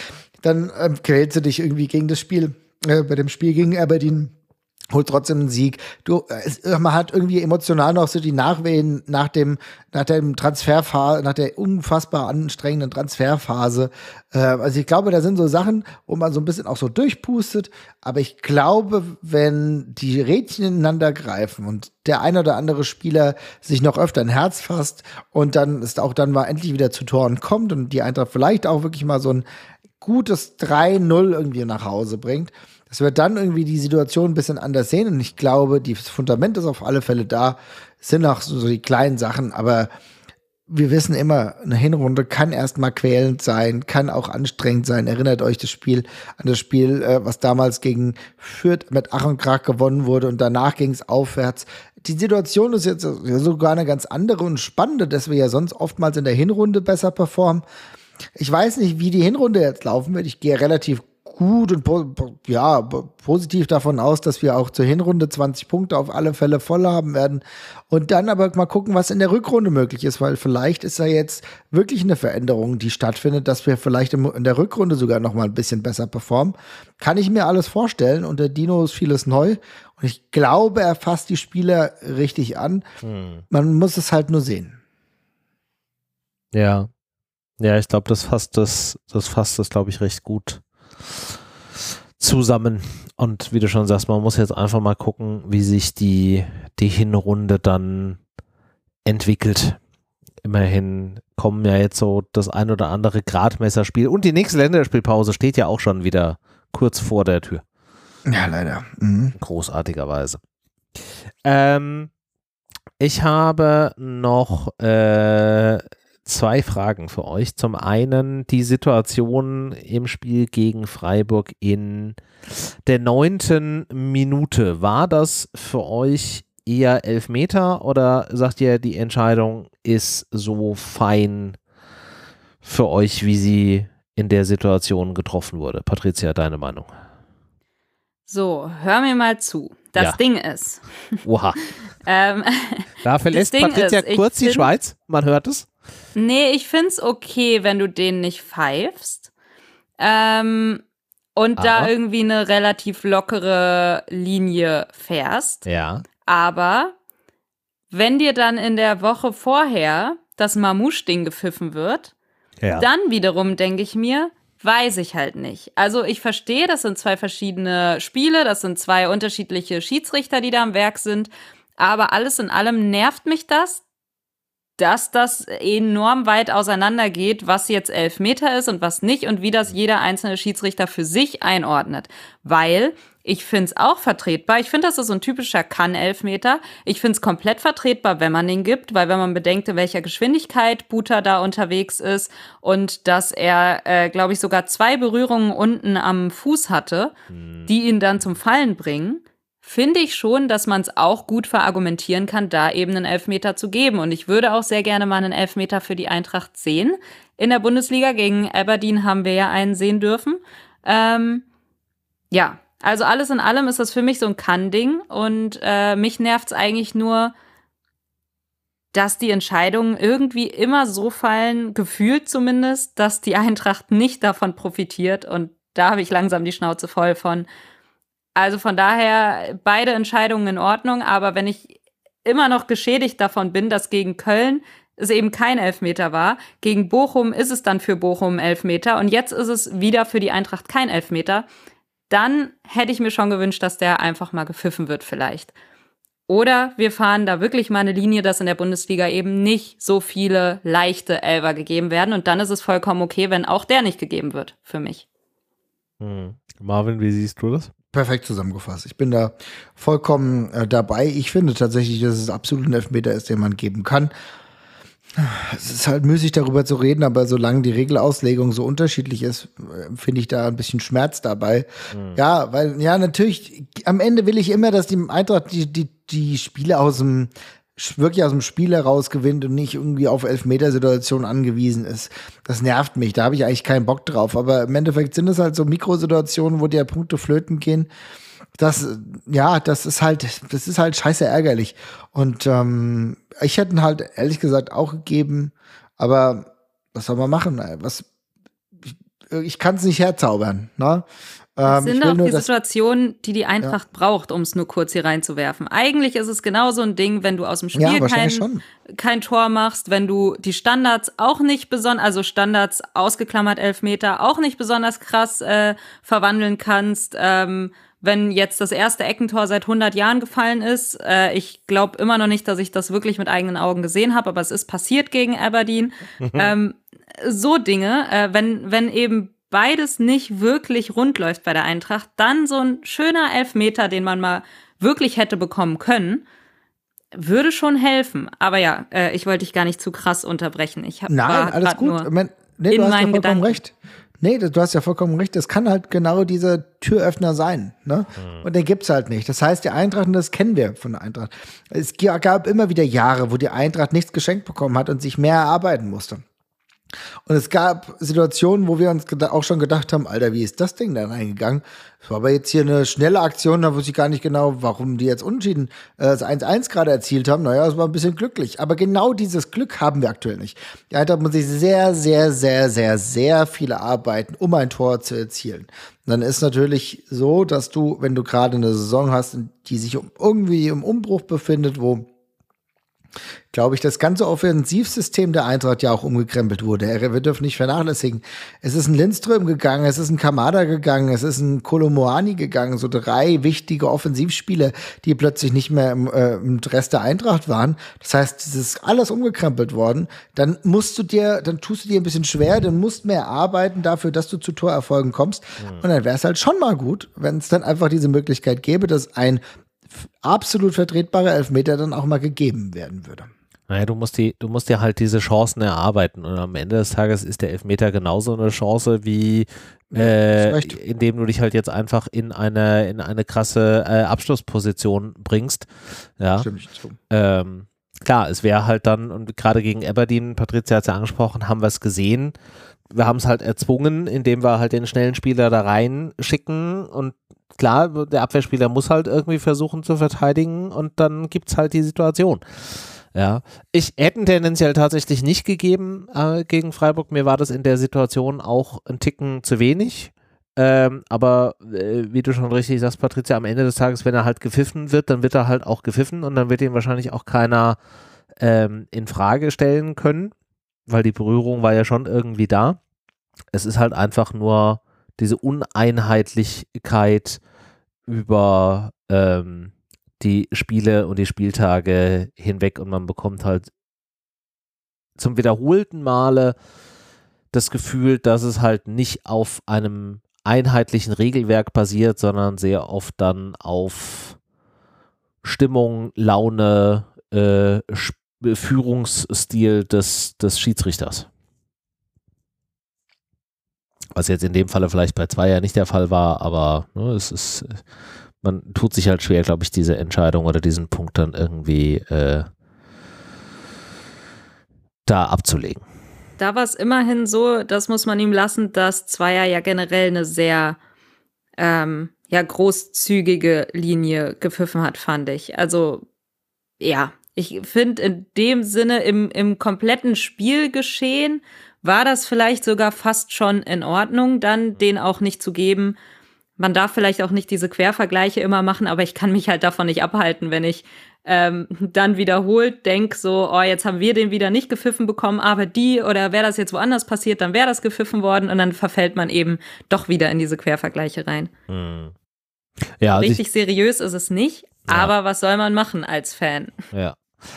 Dann ähm, quälst du dich irgendwie gegen das Spiel, äh, bei dem Spiel gegen Aberdeen holt trotzdem einen Sieg. Du, es, man hat irgendwie emotional noch so die Nachwehen nach dem, nach dem Transferphase, nach der unfassbar anstrengenden Transferphase. Äh, also ich glaube, da sind so Sachen, wo man so ein bisschen auch so durchpustet. Aber ich glaube, wenn die Rädchen ineinander greifen und der ein oder andere Spieler sich noch öfter ein Herz fasst und dann ist auch dann mal endlich wieder zu Toren kommt und die Eintracht vielleicht auch wirklich mal so ein gutes 3-0 irgendwie nach Hause bringt, dass wir dann irgendwie die Situation ein bisschen anders sehen. Und ich glaube, das Fundament ist auf alle Fälle da. Es sind auch so, die kleinen Sachen, aber wir wissen immer, eine Hinrunde kann erstmal quälend sein, kann auch anstrengend sein. Erinnert euch das Spiel an das Spiel, äh, was damals gegen Fürth mit Ach und Krach gewonnen wurde und danach ging es aufwärts. Die Situation ist jetzt sogar eine ganz andere und spannende, dass wir ja sonst oftmals in der Hinrunde besser performen. Ich weiß nicht, wie die Hinrunde jetzt laufen wird. Ich gehe relativ gut und po ja, positiv davon aus, dass wir auch zur Hinrunde 20 Punkte auf alle Fälle voll haben werden. Und dann aber mal gucken, was in der Rückrunde möglich ist, weil vielleicht ist da jetzt wirklich eine Veränderung, die stattfindet, dass wir vielleicht in der Rückrunde sogar noch mal ein bisschen besser performen. Kann ich mir alles vorstellen. Und der Dino ist vieles neu. Und ich glaube, er fasst die Spieler richtig an. Hm. Man muss es halt nur sehen. Ja. Ja, ich glaube, das fasst das, das fasst das, glaube ich, recht gut zusammen. Und wie du schon sagst, man muss jetzt einfach mal gucken, wie sich die, die Hinrunde dann entwickelt. Immerhin kommen ja jetzt so das ein oder andere Gradmesserspiel und die nächste Länderspielpause steht ja auch schon wieder kurz vor der Tür. Ja, leider. Mhm. Großartigerweise. Ähm, ich habe noch äh, zwei Fragen für euch. Zum einen die Situation im Spiel gegen Freiburg in der neunten Minute. War das für euch eher Elfmeter oder sagt ihr, die Entscheidung ist so fein für euch, wie sie in der Situation getroffen wurde? Patricia, deine Meinung? So, hör mir mal zu. Das ja. Ding ist. Oha. [laughs] ähm, da verlässt Patricia ist, kurz die Schweiz. Man hört es. Nee, ich find's okay, wenn du den nicht pfeifst. Ähm, und Aber. da irgendwie eine relativ lockere Linie fährst. Ja. Aber wenn dir dann in der Woche vorher das Mamouche-Ding gepfiffen wird, ja. dann wiederum denke ich mir, weiß ich halt nicht. Also ich verstehe, das sind zwei verschiedene Spiele, das sind zwei unterschiedliche Schiedsrichter, die da am Werk sind. Aber alles in allem nervt mich das, dass das enorm weit auseinandergeht, was jetzt elf Meter ist und was nicht und wie das jeder einzelne Schiedsrichter für sich einordnet. Weil ich finde es auch vertretbar. Ich finde, das ist so ein typischer Kann-Elfmeter. Ich finde es komplett vertretbar, wenn man den gibt, weil wenn man bedenkt, in welcher Geschwindigkeit Buta da unterwegs ist und dass er, äh, glaube ich, sogar zwei Berührungen unten am Fuß hatte, hm. die ihn dann zum Fallen bringen, finde ich schon, dass man es auch gut verargumentieren kann, da eben einen Elfmeter zu geben. Und ich würde auch sehr gerne mal einen Elfmeter für die Eintracht sehen. In der Bundesliga gegen Aberdeen haben wir ja einen sehen dürfen. Ähm, ja, also alles in allem ist das für mich so ein Kann-Ding. Und äh, mich nervt es eigentlich nur, dass die Entscheidungen irgendwie immer so fallen, gefühlt zumindest, dass die Eintracht nicht davon profitiert. Und da habe ich langsam die Schnauze voll von Also von daher beide Entscheidungen in Ordnung, aber wenn ich immer noch geschädigt davon bin, dass gegen Köln es eben kein Elfmeter war. Gegen Bochum ist es dann für Bochum Elfmeter und jetzt ist es wieder für die Eintracht kein Elfmeter. Dann hätte ich mir schon gewünscht, dass der einfach mal gepfiffen wird vielleicht. Oder wir fahren da wirklich mal eine Linie, dass in der Bundesliga eben nicht so viele leichte Elfer gegeben werden. Und dann ist es vollkommen okay, wenn auch der nicht gegeben wird, für mich. Hm. Marvin, wie siehst du das? Perfekt zusammengefasst. Ich bin da vollkommen äh, dabei. Ich finde tatsächlich, dass es absolut ein Elfmeter ist, den man geben kann. Es ist halt müßig darüber zu reden, aber solange die Regelauslegung so unterschiedlich ist, finde ich da ein bisschen Schmerz dabei. Mhm. Ja, weil, ja, natürlich, am Ende will ich immer, dass die Eintracht die, die, die Spiele aus dem, wirklich aus dem Spiel heraus gewinnt und nicht irgendwie auf Elfmetersituationen angewiesen ist. Das nervt mich, da habe ich eigentlich keinen Bock drauf. Aber im Endeffekt sind es halt so Mikrosituationen, wo dir Punkte flöten gehen das, ja, das ist halt, das ist halt scheiße ärgerlich. Und ähm, ich hätte halt ehrlich gesagt auch gegeben, aber was soll man machen? Was, ich, ich kann es nicht herzaubern. Ne? Das ähm, sind auch die Situationen, die die Eintracht ja. braucht, um es nur kurz hier reinzuwerfen. Eigentlich ist es genau so ein Ding, wenn du aus dem Spiel ja, kein, kein Tor machst, wenn du die Standards auch nicht besonders, also Standards ausgeklammert Elfmeter, auch nicht besonders krass äh, verwandeln kannst. Ähm, wenn jetzt das erste Eckentor seit 100 Jahren gefallen ist. Äh, ich glaube immer noch nicht, dass ich das wirklich mit eigenen Augen gesehen habe, aber es ist passiert gegen Aberdeen. [laughs] ähm, so Dinge, äh, wenn, wenn eben beides nicht wirklich rund läuft bei der Eintracht, dann so ein schöner Elfmeter, den man mal wirklich hätte bekommen können, würde schon helfen. Aber ja, äh, ich wollte dich gar nicht zu krass unterbrechen. Ich hab, Nein, alles gut. Nur mein, nee, du hast ja vollkommen Gedanken. recht. Nee, du hast ja vollkommen recht. Das kann halt genau dieser Türöffner sein. Ne? Mhm. Und den gibt's halt nicht. Das heißt, die Eintracht, und das kennen wir von der Eintracht. Es gab immer wieder Jahre, wo die Eintracht nichts geschenkt bekommen hat und sich mehr erarbeiten musste. Und es gab Situationen, wo wir uns auch schon gedacht haben, Alter, wie ist das Ding da reingegangen? Es war aber jetzt hier eine schnelle Aktion, da wusste ich gar nicht genau, warum die jetzt unentschieden äh, das 1-1 gerade erzielt haben. Naja, es war ein bisschen glücklich. Aber genau dieses Glück haben wir aktuell nicht. Die Eintracht muss sich sehr, sehr, sehr, sehr, sehr viele arbeiten, um ein Tor zu erzielen. Und dann ist natürlich so, dass du, wenn du gerade eine Saison hast, die sich irgendwie im Umbruch befindet, wo glaube ich, das ganze Offensivsystem der Eintracht ja auch umgekrempelt wurde. Wir dürfen nicht vernachlässigen. Es ist ein Lindström gegangen, es ist ein Kamada gegangen, es ist ein Kolomoani gegangen, so drei wichtige Offensivspiele, die plötzlich nicht mehr im, äh, im Rest der Eintracht waren. Das heißt, es ist alles umgekrempelt worden. Dann musst du dir, dann tust du dir ein bisschen schwer, dann musst mehr arbeiten dafür, dass du zu Torerfolgen kommst. Mhm. Und dann wäre es halt schon mal gut, wenn es dann einfach diese Möglichkeit gäbe, dass ein absolut vertretbarer Elfmeter dann auch mal gegeben werden würde. Naja, du musst, die, du musst dir halt diese Chancen erarbeiten und am Ende des Tages ist der Elfmeter genauso eine Chance wie äh, indem du dich halt jetzt einfach in eine, in eine krasse äh, Abschlussposition bringst. Ja. Stimmt. Ähm, klar, es wäre halt dann, und gerade gegen Aberdeen, Patricia hat es ja angesprochen, haben wir es gesehen. Wir haben es halt erzwungen, indem wir halt den schnellen Spieler da reinschicken und klar, der Abwehrspieler muss halt irgendwie versuchen zu verteidigen und dann gibt es halt die Situation. Ja, ich hätte tendenziell tatsächlich nicht gegeben äh, gegen Freiburg. Mir war das in der Situation auch ein Ticken zu wenig. Ähm, aber äh, wie du schon richtig sagst, Patricia, am Ende des Tages, wenn er halt gepfiffen wird, dann wird er halt auch gepfiffen und dann wird ihn wahrscheinlich auch keiner ähm, in Frage stellen können, weil die Berührung war ja schon irgendwie da. Es ist halt einfach nur diese Uneinheitlichkeit über ähm, die Spiele und die Spieltage hinweg und man bekommt halt zum wiederholten Male das Gefühl, dass es halt nicht auf einem einheitlichen Regelwerk basiert, sondern sehr oft dann auf Stimmung, Laune, äh, Führungsstil des, des Schiedsrichters. Was jetzt in dem Falle vielleicht bei zwei ja nicht der Fall war, aber ne, es ist man tut sich halt schwer, glaube ich, diese Entscheidung oder diesen Punkt dann irgendwie äh, da abzulegen. Da war es immerhin so, das muss man ihm lassen, dass Zweier ja generell eine sehr ähm, ja, großzügige Linie gepfiffen hat, fand ich. Also ja, ich finde in dem Sinne im, im kompletten Spielgeschehen war das vielleicht sogar fast schon in Ordnung, dann den auch nicht zu geben man darf vielleicht auch nicht diese Quervergleiche immer machen, aber ich kann mich halt davon nicht abhalten, wenn ich ähm, [laughs] dann wiederholt denk so, oh, jetzt haben wir den wieder nicht gepfiffen bekommen, aber die oder wäre das jetzt woanders passiert, dann wäre das gepfiffen worden und dann verfällt man eben doch wieder in diese Quervergleiche rein. Hm. Ja, also Richtig seriös ist es nicht, ja. aber was soll man machen als Fan? Ja.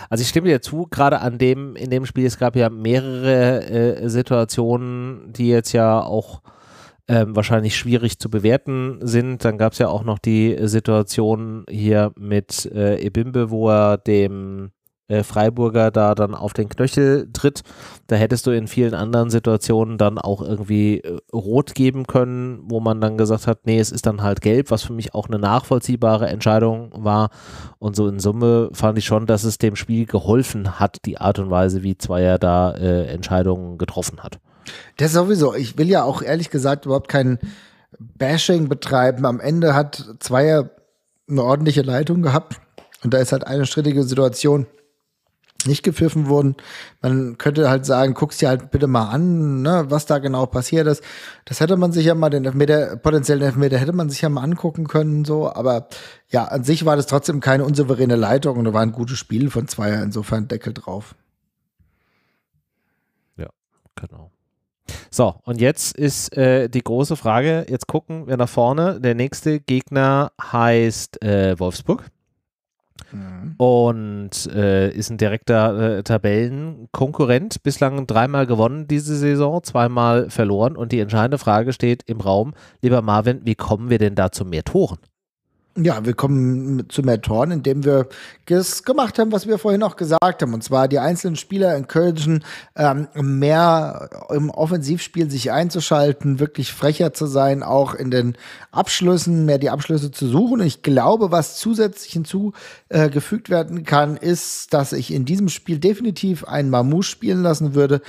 Also ich stimme dir zu, gerade an dem, in dem Spiel, es gab ja mehrere äh, Situationen, die jetzt ja auch ähm, wahrscheinlich schwierig zu bewerten sind. Dann gab es ja auch noch die Situation hier mit äh, Ebimbe, wo er dem äh, Freiburger da dann auf den Knöchel tritt. Da hättest du in vielen anderen Situationen dann auch irgendwie äh, rot geben können, wo man dann gesagt hat, nee, es ist dann halt gelb, was für mich auch eine nachvollziehbare Entscheidung war. Und so in Summe fand ich schon, dass es dem Spiel geholfen hat, die Art und Weise, wie Zweier da äh, Entscheidungen getroffen hat. Das sowieso. Ich will ja auch ehrlich gesagt überhaupt kein Bashing betreiben. Am Ende hat Zweier eine ordentliche Leitung gehabt. Und da ist halt eine strittige Situation nicht gepfiffen worden. Man könnte halt sagen, guck's dir halt bitte mal an, ne, was da genau passiert ist. Das hätte man sich ja mal, den Elfmeter, potenziellen Elfmeter hätte man sich ja mal angucken können, so. Aber ja, an sich war das trotzdem keine unsouveräne Leitung und da war ein gutes Spiel von Zweier, insofern Deckel drauf. Ja, genau. So, und jetzt ist äh, die große Frage, jetzt gucken wir nach vorne. Der nächste Gegner heißt äh, Wolfsburg. Mhm. Und äh, ist ein direkter äh, Tabellenkonkurrent. Bislang dreimal gewonnen diese Saison, zweimal verloren. Und die entscheidende Frage steht im Raum, lieber Marvin, wie kommen wir denn da zu mehr Toren? Ja, wir kommen zu mehr Toren, indem wir das gemacht haben, was wir vorhin auch gesagt haben. Und zwar die einzelnen Spieler encouragen, ähm, mehr im Offensivspiel sich einzuschalten, wirklich frecher zu sein, auch in den Abschlüssen, mehr die Abschlüsse zu suchen. Und ich glaube, was zusätzlich hinzugefügt werden kann, ist, dass ich in diesem Spiel definitiv einen Mamouche spielen lassen würde,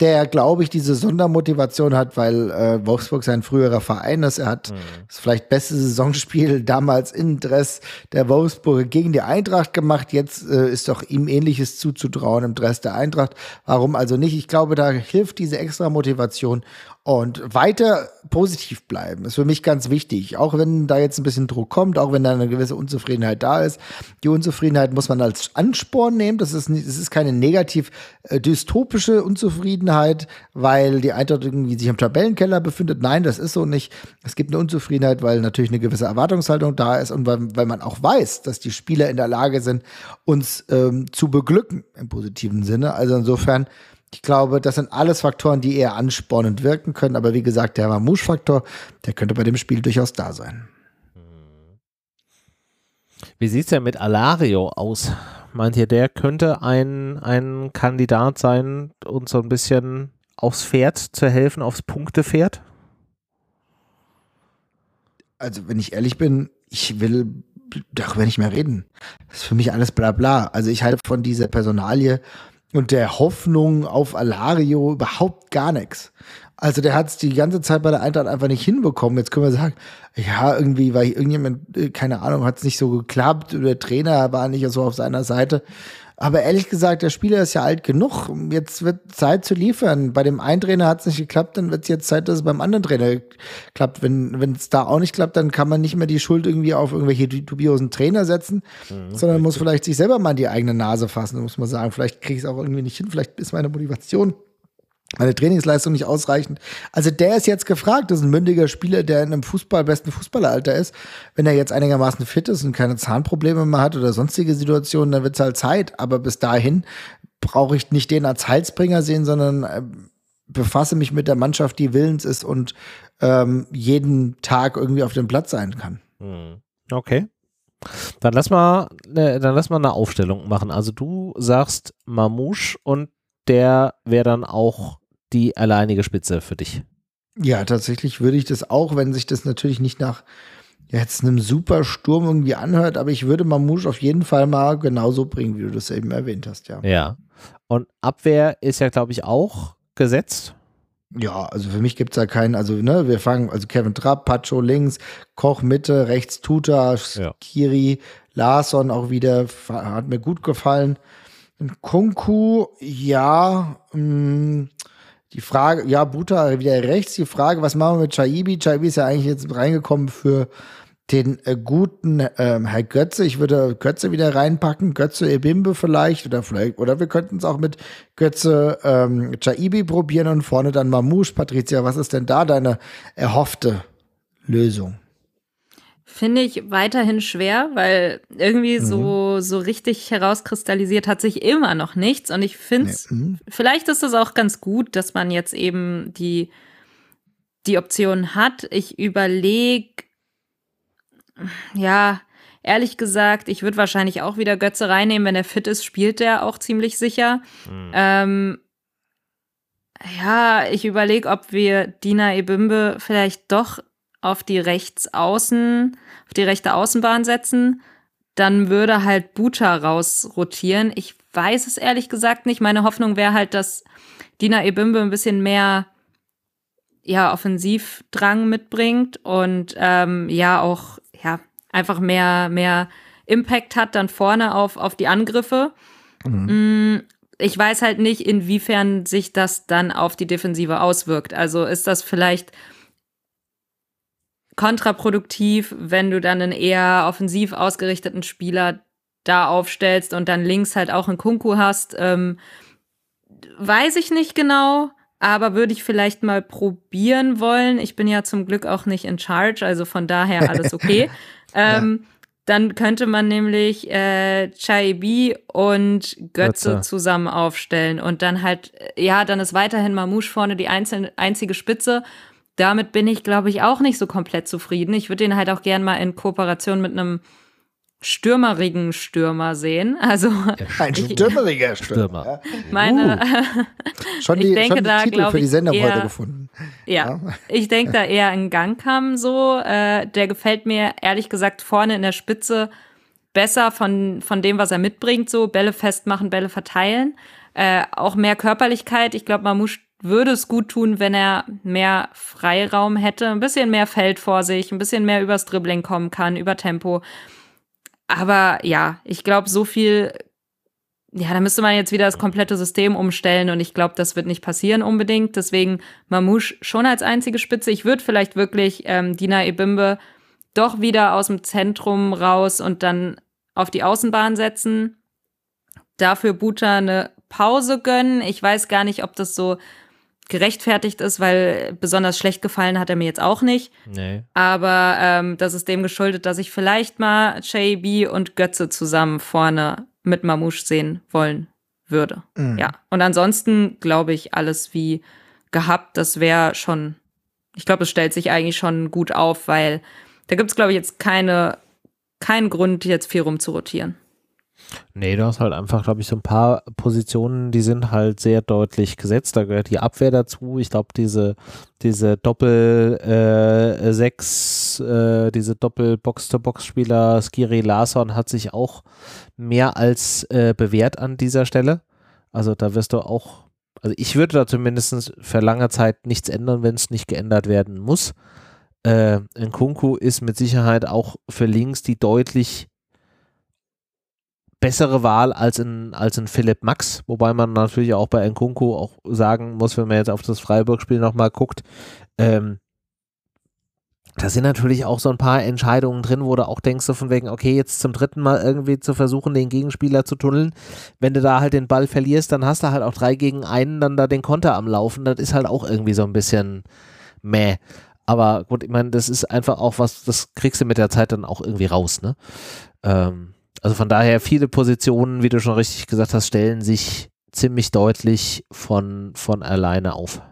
der, glaube ich, diese Sondermotivation hat, weil äh, Wolfsburg sein früherer Verein ist. Er hat mhm. das vielleicht beste Saisonspiel [laughs] damals in Dress der Wolfsburger gegen die Eintracht gemacht. Jetzt äh, ist doch ihm ähnliches zuzutrauen im Dress der Eintracht. Warum also nicht? Ich glaube, da hilft diese extra Motivation. Und weiter positiv bleiben ist für mich ganz wichtig. Auch wenn da jetzt ein bisschen Druck kommt, auch wenn da eine gewisse Unzufriedenheit da ist. Die Unzufriedenheit muss man als Ansporn nehmen. Das ist, das ist keine negativ äh, dystopische Unzufriedenheit, weil die Eintracht irgendwie sich im Tabellenkeller befindet. Nein, das ist so nicht. Es gibt eine Unzufriedenheit, weil natürlich eine gewisse Erwartungshaltung da ist und weil, weil man auch weiß, dass die Spieler in der Lage sind, uns ähm, zu beglücken im positiven Sinne. Also insofern ich glaube, das sind alles Faktoren, die eher anspornend wirken können. Aber wie gesagt, der Mamouche-Faktor, der könnte bei dem Spiel durchaus da sein. Wie sieht es denn mit Alario aus? Meint ihr, der könnte ein, ein Kandidat sein, uns so ein bisschen aufs Pferd zu helfen, aufs Punktepferd? Also, wenn ich ehrlich bin, ich will darüber nicht mehr reden. Das ist für mich alles bla bla. Also, ich halte von dieser Personalie und der Hoffnung auf Alario überhaupt gar nichts. Also der hat es die ganze Zeit bei der Eintracht einfach nicht hinbekommen. Jetzt können wir sagen, ja, irgendwie, weil irgendjemand, äh, keine Ahnung, hat es nicht so geklappt oder der Trainer war nicht so auf seiner Seite. Aber ehrlich gesagt, der Spieler ist ja alt genug. Jetzt wird Zeit zu liefern. Bei dem einen Trainer hat es nicht geklappt, dann wird es jetzt Zeit, dass es beim anderen Trainer klappt. Wenn es da auch nicht klappt, dann kann man nicht mehr die Schuld irgendwie auf irgendwelche dubiosen Trainer setzen, mhm, sondern muss vielleicht sich selber mal in die eigene Nase fassen, muss man sagen. Vielleicht kriege ich es auch irgendwie nicht hin, vielleicht ist meine Motivation meine Trainingsleistung nicht ausreichend. Also der ist jetzt gefragt, das ist ein mündiger Spieler, der in einem Fußball, besten Fußballeralter ist. Wenn er jetzt einigermaßen fit ist und keine Zahnprobleme mehr hat oder sonstige Situationen, dann wird es halt Zeit. Aber bis dahin brauche ich nicht den als Heilsbringer sehen, sondern äh, befasse mich mit der Mannschaft, die willens ist und ähm, jeden Tag irgendwie auf dem Platz sein kann. Hm. Okay. Dann lass mal, ne, dann lass mal eine Aufstellung machen. Also du sagst Mamouche und der wäre dann auch die alleinige Spitze für dich. Ja, tatsächlich würde ich das auch, wenn sich das natürlich nicht nach jetzt einem super Sturm irgendwie anhört, aber ich würde Mamouche auf jeden Fall mal genauso bringen, wie du das eben erwähnt hast, ja. Ja. Und Abwehr ist ja, glaube ich, auch gesetzt. Ja, also für mich gibt es da keinen, also ne, wir fangen, also Kevin Trapp, Pacho links, Koch Mitte, rechts Tuta, ja. Kiri, Larsson auch wieder, hat mir gut gefallen. Kunku, ja, mh, mm, Die Frage, ja, Buta wieder rechts. Die Frage, was machen wir mit Chaibi? Chaibi ist ja eigentlich jetzt reingekommen für den äh, guten ähm, Herr Götze. Ich würde Götze wieder reinpacken, Götze Ebimbe vielleicht oder vielleicht, oder wir könnten es auch mit Götze ähm, Chaibi probieren und vorne dann Mamouche. Patricia, was ist denn da deine erhoffte Lösung? Finde ich weiterhin schwer, weil irgendwie mhm. so, so richtig herauskristallisiert hat sich immer noch nichts. Und ich finde es, nee. mhm. vielleicht ist es auch ganz gut, dass man jetzt eben die, die Option hat. Ich überlege, ja, ehrlich gesagt, ich würde wahrscheinlich auch wieder Götze reinnehmen. Wenn er fit ist, spielt er auch ziemlich sicher. Mhm. Ähm, ja, ich überlege, ob wir Dina Ebimbe vielleicht doch auf die Rechtsaußen, auf die rechte Außenbahn setzen. Dann würde halt Buta rausrotieren. Ich weiß es ehrlich gesagt nicht. Meine Hoffnung wäre halt, dass Dina Ebimbe ein bisschen mehr ja, Offensivdrang mitbringt und ähm, ja auch ja, einfach mehr, mehr Impact hat dann vorne auf, auf die Angriffe. Mhm. Mm, ich weiß halt nicht, inwiefern sich das dann auf die Defensive auswirkt. Also ist das vielleicht kontraproduktiv, wenn du dann einen eher offensiv ausgerichteten Spieler da aufstellst und dann links halt auch einen Kunku hast. Ähm, weiß ich nicht genau, aber würde ich vielleicht mal probieren wollen. Ich bin ja zum Glück auch nicht in Charge, also von daher alles okay. [laughs] ähm, ja. Dann könnte man nämlich äh, Chaibi und Götze, Götze, zusammen aufstellen und dann halt, ja, dann ist weiterhin Mamouche vorne die einzelne, einzige Spitze. Damit bin ich, glaube ich, auch nicht so komplett zufrieden. Ich würde den halt auch gern mal in Kooperation mit einem stürmerigen Stürmer sehen. Also [laughs] ein stürmeriger Stürmer. Meine, uh. [laughs] schon die, ich denke schon die da, Titel für die Sendung eher, heute gefunden. Ja, ja. ich denke da eher an Gangkam so. Äh, der gefällt mir ehrlich gesagt vorne in der Spitze besser von, von dem, was er mitbringt. So Bälle festmachen, Bälle verteilen. Äh, auch mehr Körperlichkeit. Ich glaube, Mamouche würde es gut tun, wenn er mehr Freiraum hätte, ein bisschen mehr Feld vor sich, ein bisschen mehr übers Dribbling kommen kann, über Tempo. Aber ja, ich glaube, so viel, ja, da müsste man jetzt wieder das komplette System umstellen und ich glaube, das wird nicht passieren unbedingt. Deswegen Mamouche schon als einzige Spitze. Ich würde vielleicht wirklich ähm, Dina Ebimbe doch wieder aus dem Zentrum raus und dann auf die Außenbahn setzen. Dafür Buta eine Pause gönnen. Ich weiß gar nicht, ob das so gerechtfertigt ist, weil besonders schlecht gefallen hat er mir jetzt auch nicht. Nee. Aber ähm, das ist dem geschuldet, dass ich vielleicht mal JB und Götze zusammen vorne mit Mamouche sehen wollen würde. Mhm. Ja. Und ansonsten glaube ich, alles wie gehabt, das wäre schon, ich glaube, es stellt sich eigentlich schon gut auf, weil da gibt es, glaube ich, jetzt keine, keinen Grund, jetzt viel rumzurotieren. Nee, du hast halt einfach, glaube ich, so ein paar Positionen, die sind halt sehr deutlich gesetzt. Da gehört die Abwehr dazu. Ich glaube, diese, diese Doppel äh, sechs, äh, diese Doppel Box-to-Box-Spieler Skiri Larsson hat sich auch mehr als äh, bewährt an dieser Stelle. Also da wirst du auch, also ich würde da zumindest für lange Zeit nichts ändern, wenn es nicht geändert werden muss. Äh, Nkunku ist mit Sicherheit auch für links die deutlich bessere Wahl als in, als in Philipp Max, wobei man natürlich auch bei Nkunku auch sagen muss, wenn man jetzt auf das Freiburg-Spiel nochmal guckt, ähm, da sind natürlich auch so ein paar Entscheidungen drin, wo du auch denkst, so von wegen, okay, jetzt zum dritten Mal irgendwie zu versuchen, den Gegenspieler zu tunneln. Wenn du da halt den Ball verlierst, dann hast du halt auch drei gegen einen, dann da den Konter am Laufen. Das ist halt auch irgendwie so ein bisschen meh. Aber gut, ich meine, das ist einfach auch was, das kriegst du mit der Zeit dann auch irgendwie raus, ne? Ähm, also von daher, viele Positionen, wie du schon richtig gesagt hast, stellen sich ziemlich deutlich von, von alleine auf.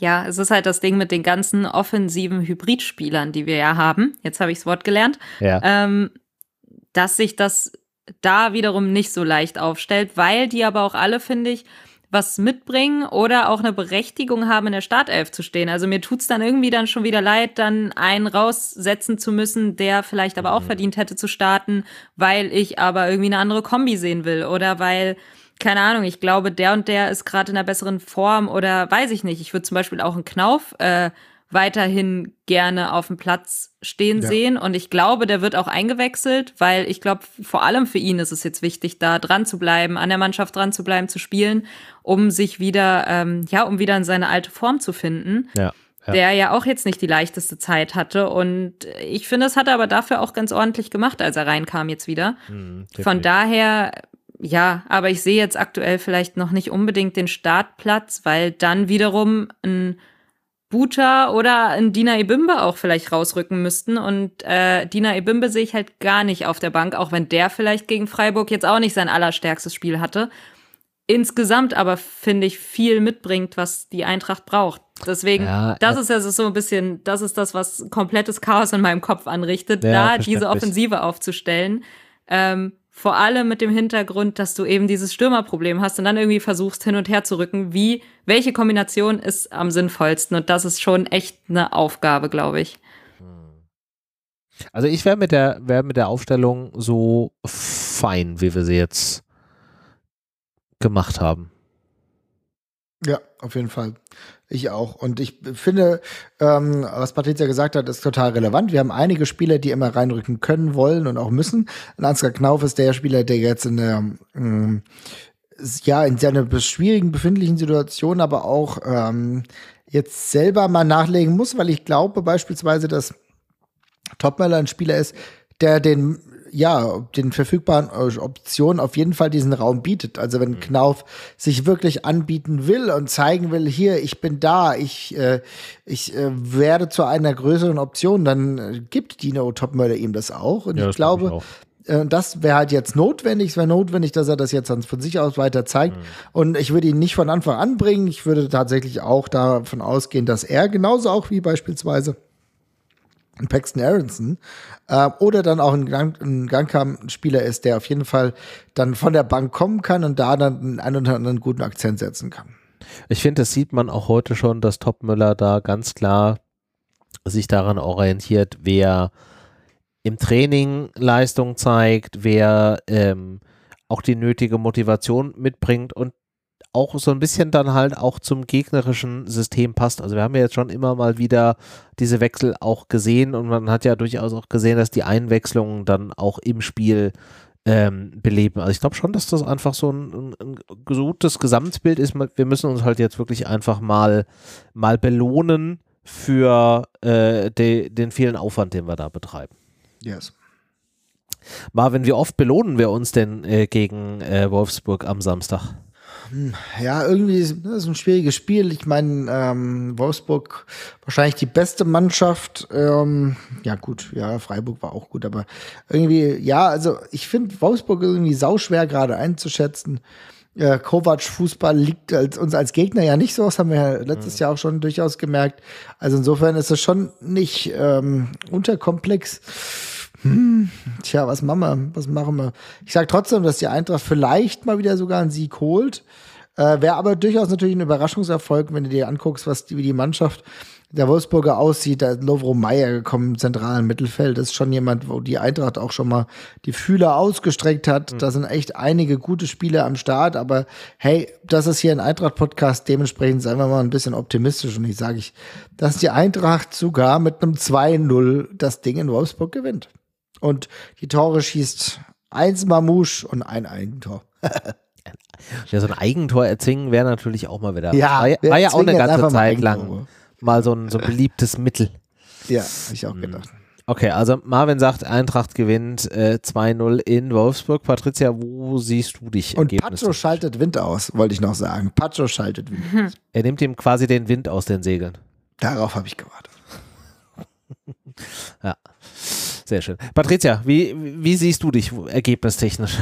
Ja, es ist halt das Ding mit den ganzen offensiven Hybridspielern, die wir ja haben. Jetzt habe ich das Wort gelernt. Ja. Ähm, dass sich das da wiederum nicht so leicht aufstellt, weil die aber auch alle, finde ich, was mitbringen oder auch eine Berechtigung haben, in der Startelf zu stehen. Also mir tut's dann irgendwie dann schon wieder leid, dann einen raussetzen zu müssen, der vielleicht aber auch mhm. verdient hätte zu starten, weil ich aber irgendwie eine andere Kombi sehen will oder weil keine Ahnung, ich glaube, der und der ist gerade in einer besseren Form oder weiß ich nicht. Ich würde zum Beispiel auch einen Knauf äh, weiterhin gerne auf dem Platz stehen ja. sehen. Und ich glaube, der wird auch eingewechselt, weil ich glaube, vor allem für ihn ist es jetzt wichtig, da dran zu bleiben, an der Mannschaft dran zu bleiben, zu spielen, um sich wieder, ähm, ja, um wieder in seine alte Form zu finden. Ja. Ja. der ja auch jetzt nicht die leichteste Zeit hatte. Und ich finde, das hat er aber dafür auch ganz ordentlich gemacht, als er reinkam jetzt wieder. Mhm, Von daher, ja, aber ich sehe jetzt aktuell vielleicht noch nicht unbedingt den Startplatz, weil dann wiederum ein Buta oder ein Dina Ebimbe auch vielleicht rausrücken müssten. Und äh, Dina Ebimbe sehe ich halt gar nicht auf der Bank, auch wenn der vielleicht gegen Freiburg jetzt auch nicht sein allerstärkstes Spiel hatte. Insgesamt aber finde ich viel mitbringt, was die Eintracht braucht. Deswegen, ja, das ist ja so ein bisschen, das ist das, was komplettes Chaos in meinem Kopf anrichtet, ja, da diese Offensive aufzustellen. Ähm, vor allem mit dem Hintergrund, dass du eben dieses Stürmerproblem hast und dann irgendwie versuchst hin und her zu rücken, wie, welche Kombination ist am sinnvollsten? Und das ist schon echt eine Aufgabe, glaube ich. Also ich wäre mit der, wäre mit der Aufstellung so fein, wie wir sie jetzt gemacht haben. Ja, auf jeden Fall. Ich auch. Und ich finde, ähm, was Patricia gesagt hat, ist total relevant. Wir haben einige Spieler, die immer reinrücken können, wollen und auch müssen. Und Ansgar Knauf ist der Spieler, der jetzt in der ähm, ja, in seiner schwierigen, befindlichen Situation aber auch ähm, jetzt selber mal nachlegen muss, weil ich glaube beispielsweise, dass Topmöller ein Spieler ist, der den ja, den verfügbaren Optionen auf jeden Fall diesen Raum bietet. Also wenn mhm. Knauf sich wirklich anbieten will und zeigen will, hier, ich bin da, ich, äh, ich äh, werde zu einer größeren Option, dann äh, gibt Dino Topmörder ihm das auch. Und ja, ich glaube, äh, das wäre halt jetzt notwendig. Es wäre notwendig, dass er das jetzt von sich aus weiter zeigt. Mhm. Und ich würde ihn nicht von Anfang an bringen. Ich würde tatsächlich auch davon ausgehen, dass er genauso auch wie beispielsweise Paxton Aronson äh, oder dann auch ein, ein Gangkampfspieler ist, der auf jeden Fall dann von der Bank kommen kann und da dann einen oder anderen guten Akzent setzen kann. Ich finde, das sieht man auch heute schon, dass Topmüller da ganz klar sich daran orientiert, wer im Training Leistung zeigt, wer ähm, auch die nötige Motivation mitbringt und auch so ein bisschen dann halt auch zum gegnerischen System passt. Also wir haben ja jetzt schon immer mal wieder diese Wechsel auch gesehen und man hat ja durchaus auch gesehen, dass die Einwechslungen dann auch im Spiel ähm, beleben. Also ich glaube schon, dass das einfach so ein, ein, gutes Gesamtbild ist. Wir müssen uns halt jetzt wirklich einfach mal, mal belohnen für äh, de, den vielen Aufwand, den wir da betreiben. Yes. Marvin, wie oft belohnen wir uns denn äh, gegen äh, Wolfsburg am Samstag? Hm, ja, irgendwie ist das ein schwieriges Spiel. Ich meine, ähm, Wolfsburg wahrscheinlich die beste Mannschaft. Ähm, ja, gut, ja, Freiburg war auch gut, aber irgendwie, ja, also ich finde Wolfsburg irgendwie sauschwer gerade einzuschätzen. Äh, Kovac Fußball liegt als, uns als Gegner ja nicht so, das haben wir ja letztes mhm. Jahr auch schon durchaus gemerkt. Also insofern ist es schon nicht ähm, unterkomplex. Hm, tja, was machen wir? Was machen wir? Ich sage trotzdem, dass die Eintracht vielleicht mal wieder sogar einen Sieg holt. Äh, Wäre aber durchaus natürlich ein Überraschungserfolg, wenn du dir anguckst, was die, wie die Mannschaft der Wolfsburger aussieht. Da ist Lovro Meyer gekommen im zentralen Mittelfeld. Das ist schon jemand, wo die Eintracht auch schon mal die Fühler ausgestreckt hat. Mhm. Da sind echt einige gute Spiele am Start. Aber hey, das ist hier ein Eintracht-Podcast. Dementsprechend seien wir mal ein bisschen optimistisch. Und ich sage ich, dass die Eintracht sogar mit einem 2-0 das Ding in Wolfsburg gewinnt. Und die Tore schießt eins Mamouche und ein Eigentor. [laughs] ja, so ein Eigentor erzwingen wäre natürlich auch mal wieder. Ja, war, war ja auch eine ganze Zeit lang mal so ein, so beliebtes Mittel. Ja, habe ich auch hm. gedacht. Okay, also Marvin sagt, Eintracht gewinnt äh, 2-0 in Wolfsburg. Patricia, wo siehst du dich? Und Pacho schaltet Wind aus, wollte ich noch sagen. Pacho schaltet Wind aus. Er nimmt ihm quasi den Wind aus den Segeln. Darauf habe ich gewartet. [laughs] ja. Sehr schön. Patricia, wie, wie siehst du dich ergebnistechnisch?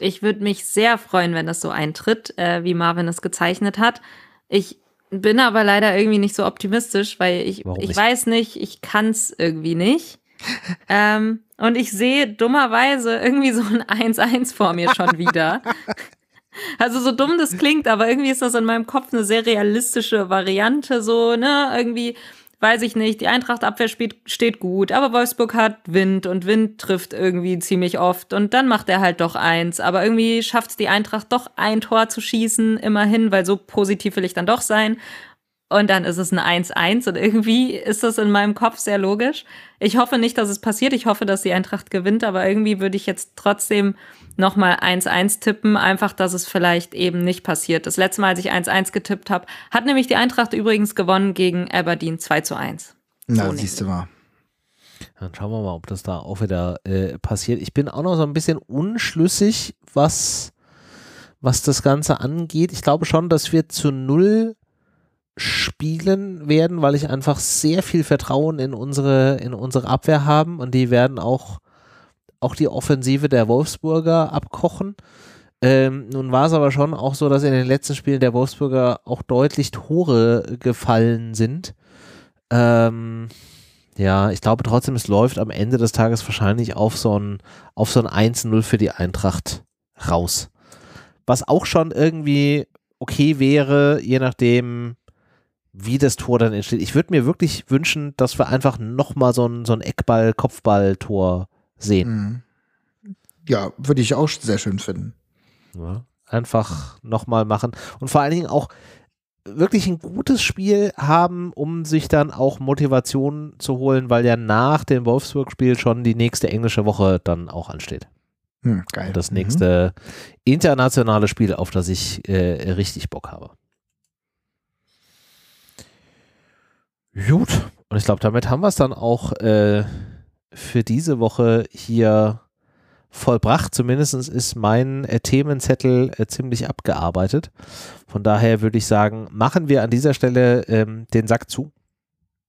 Ich würde mich sehr freuen, wenn das so eintritt, äh, wie Marvin es gezeichnet hat. Ich bin aber leider irgendwie nicht so optimistisch, weil ich, ich weiß nicht, ich kann es irgendwie nicht. ähm, und ich sehe dummerweise irgendwie so ein 1-1 vor mir schon [laughs] wieder. Also so dumm das klingt, aber irgendwie ist das in meinem Kopf eine sehr realistische Variante, so, ne, irgendwie weiß ich nicht, die Eintrachtabwehr steht gut, aber Wolfsburg hat Wind und Wind trifft irgendwie ziemlich oft und dann macht er halt doch eins. Aber irgendwie schafft es die Eintracht doch ein Tor zu schießen, immerhin, weil so positiv will ich dann doch sein. Und dann ist es ein 1-1 und irgendwie ist das in meinem Kopf sehr logisch. Ich hoffe nicht, dass es passiert. Ich hoffe, dass die Eintracht gewinnt, aber irgendwie würde ich jetzt trotzdem nochmal 1-1 tippen, einfach, dass es vielleicht eben nicht passiert. Das letzte Mal, als ich 1-1 getippt habe, hat nämlich die Eintracht übrigens gewonnen gegen Aberdeen 2 1. Na, so siehst du mal. Dann schauen wir mal, ob das da auch wieder äh, passiert. Ich bin auch noch so ein bisschen unschlüssig, was, was das Ganze angeht. Ich glaube schon, dass wir zu null spielen werden, weil ich einfach sehr viel Vertrauen in unsere, in unsere Abwehr haben und die werden auch, auch die Offensive der Wolfsburger abkochen. Ähm, nun war es aber schon auch so, dass in den letzten Spielen der Wolfsburger auch deutlich Tore gefallen sind. Ähm, ja, ich glaube trotzdem, es läuft am Ende des Tages wahrscheinlich auf so ein, auf so ein 1-0 für die Eintracht raus. Was auch schon irgendwie okay wäre, je nachdem, wie das Tor dann entsteht. Ich würde mir wirklich wünschen, dass wir einfach nochmal so ein, so ein Eckball-Kopfball-Tor sehen. Mhm. Ja, würde ich auch sehr schön finden. Ja, einfach nochmal machen. Und vor allen Dingen auch wirklich ein gutes Spiel haben, um sich dann auch Motivation zu holen, weil ja nach dem Wolfsburg-Spiel schon die nächste englische Woche dann auch ansteht. Hm, geil. Das nächste mhm. internationale Spiel, auf das ich äh, richtig Bock habe. Gut, und ich glaube, damit haben wir es dann auch äh, für diese Woche hier vollbracht. Zumindest ist mein äh, Themenzettel äh, ziemlich abgearbeitet. Von daher würde ich sagen, machen wir an dieser Stelle ähm, den Sack zu.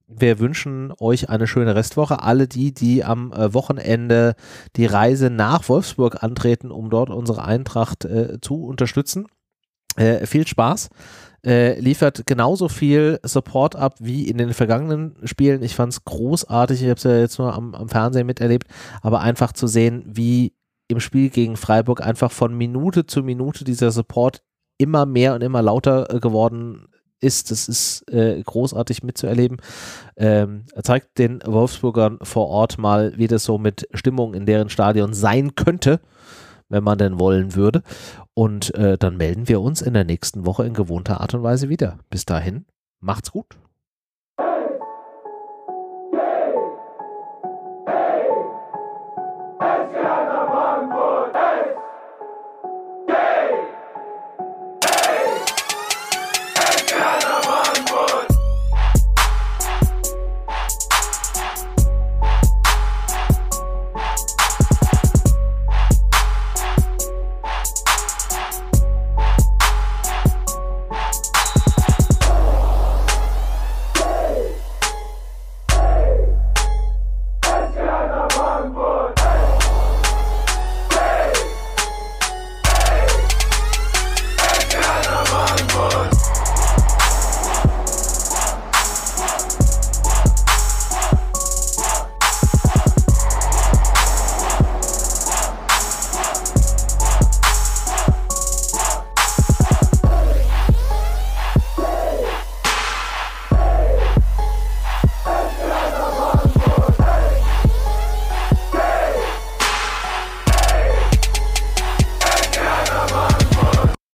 Wir wünschen euch eine schöne Restwoche. Alle die, die am äh, Wochenende die Reise nach Wolfsburg antreten, um dort unsere Eintracht äh, zu unterstützen. Äh, viel Spaß äh, liefert genauso viel Support ab wie in den vergangenen Spielen. Ich fand es großartig, ich habe es ja jetzt nur am, am Fernsehen miterlebt, aber einfach zu sehen, wie im Spiel gegen Freiburg einfach von Minute zu Minute dieser Support immer mehr und immer lauter äh, geworden ist. Das ist äh, großartig mitzuerleben. Ähm, zeigt den Wolfsburgern vor Ort mal, wie das so mit Stimmung in deren Stadion sein könnte wenn man denn wollen würde. Und äh, dann melden wir uns in der nächsten Woche in gewohnter Art und Weise wieder. Bis dahin, macht's gut.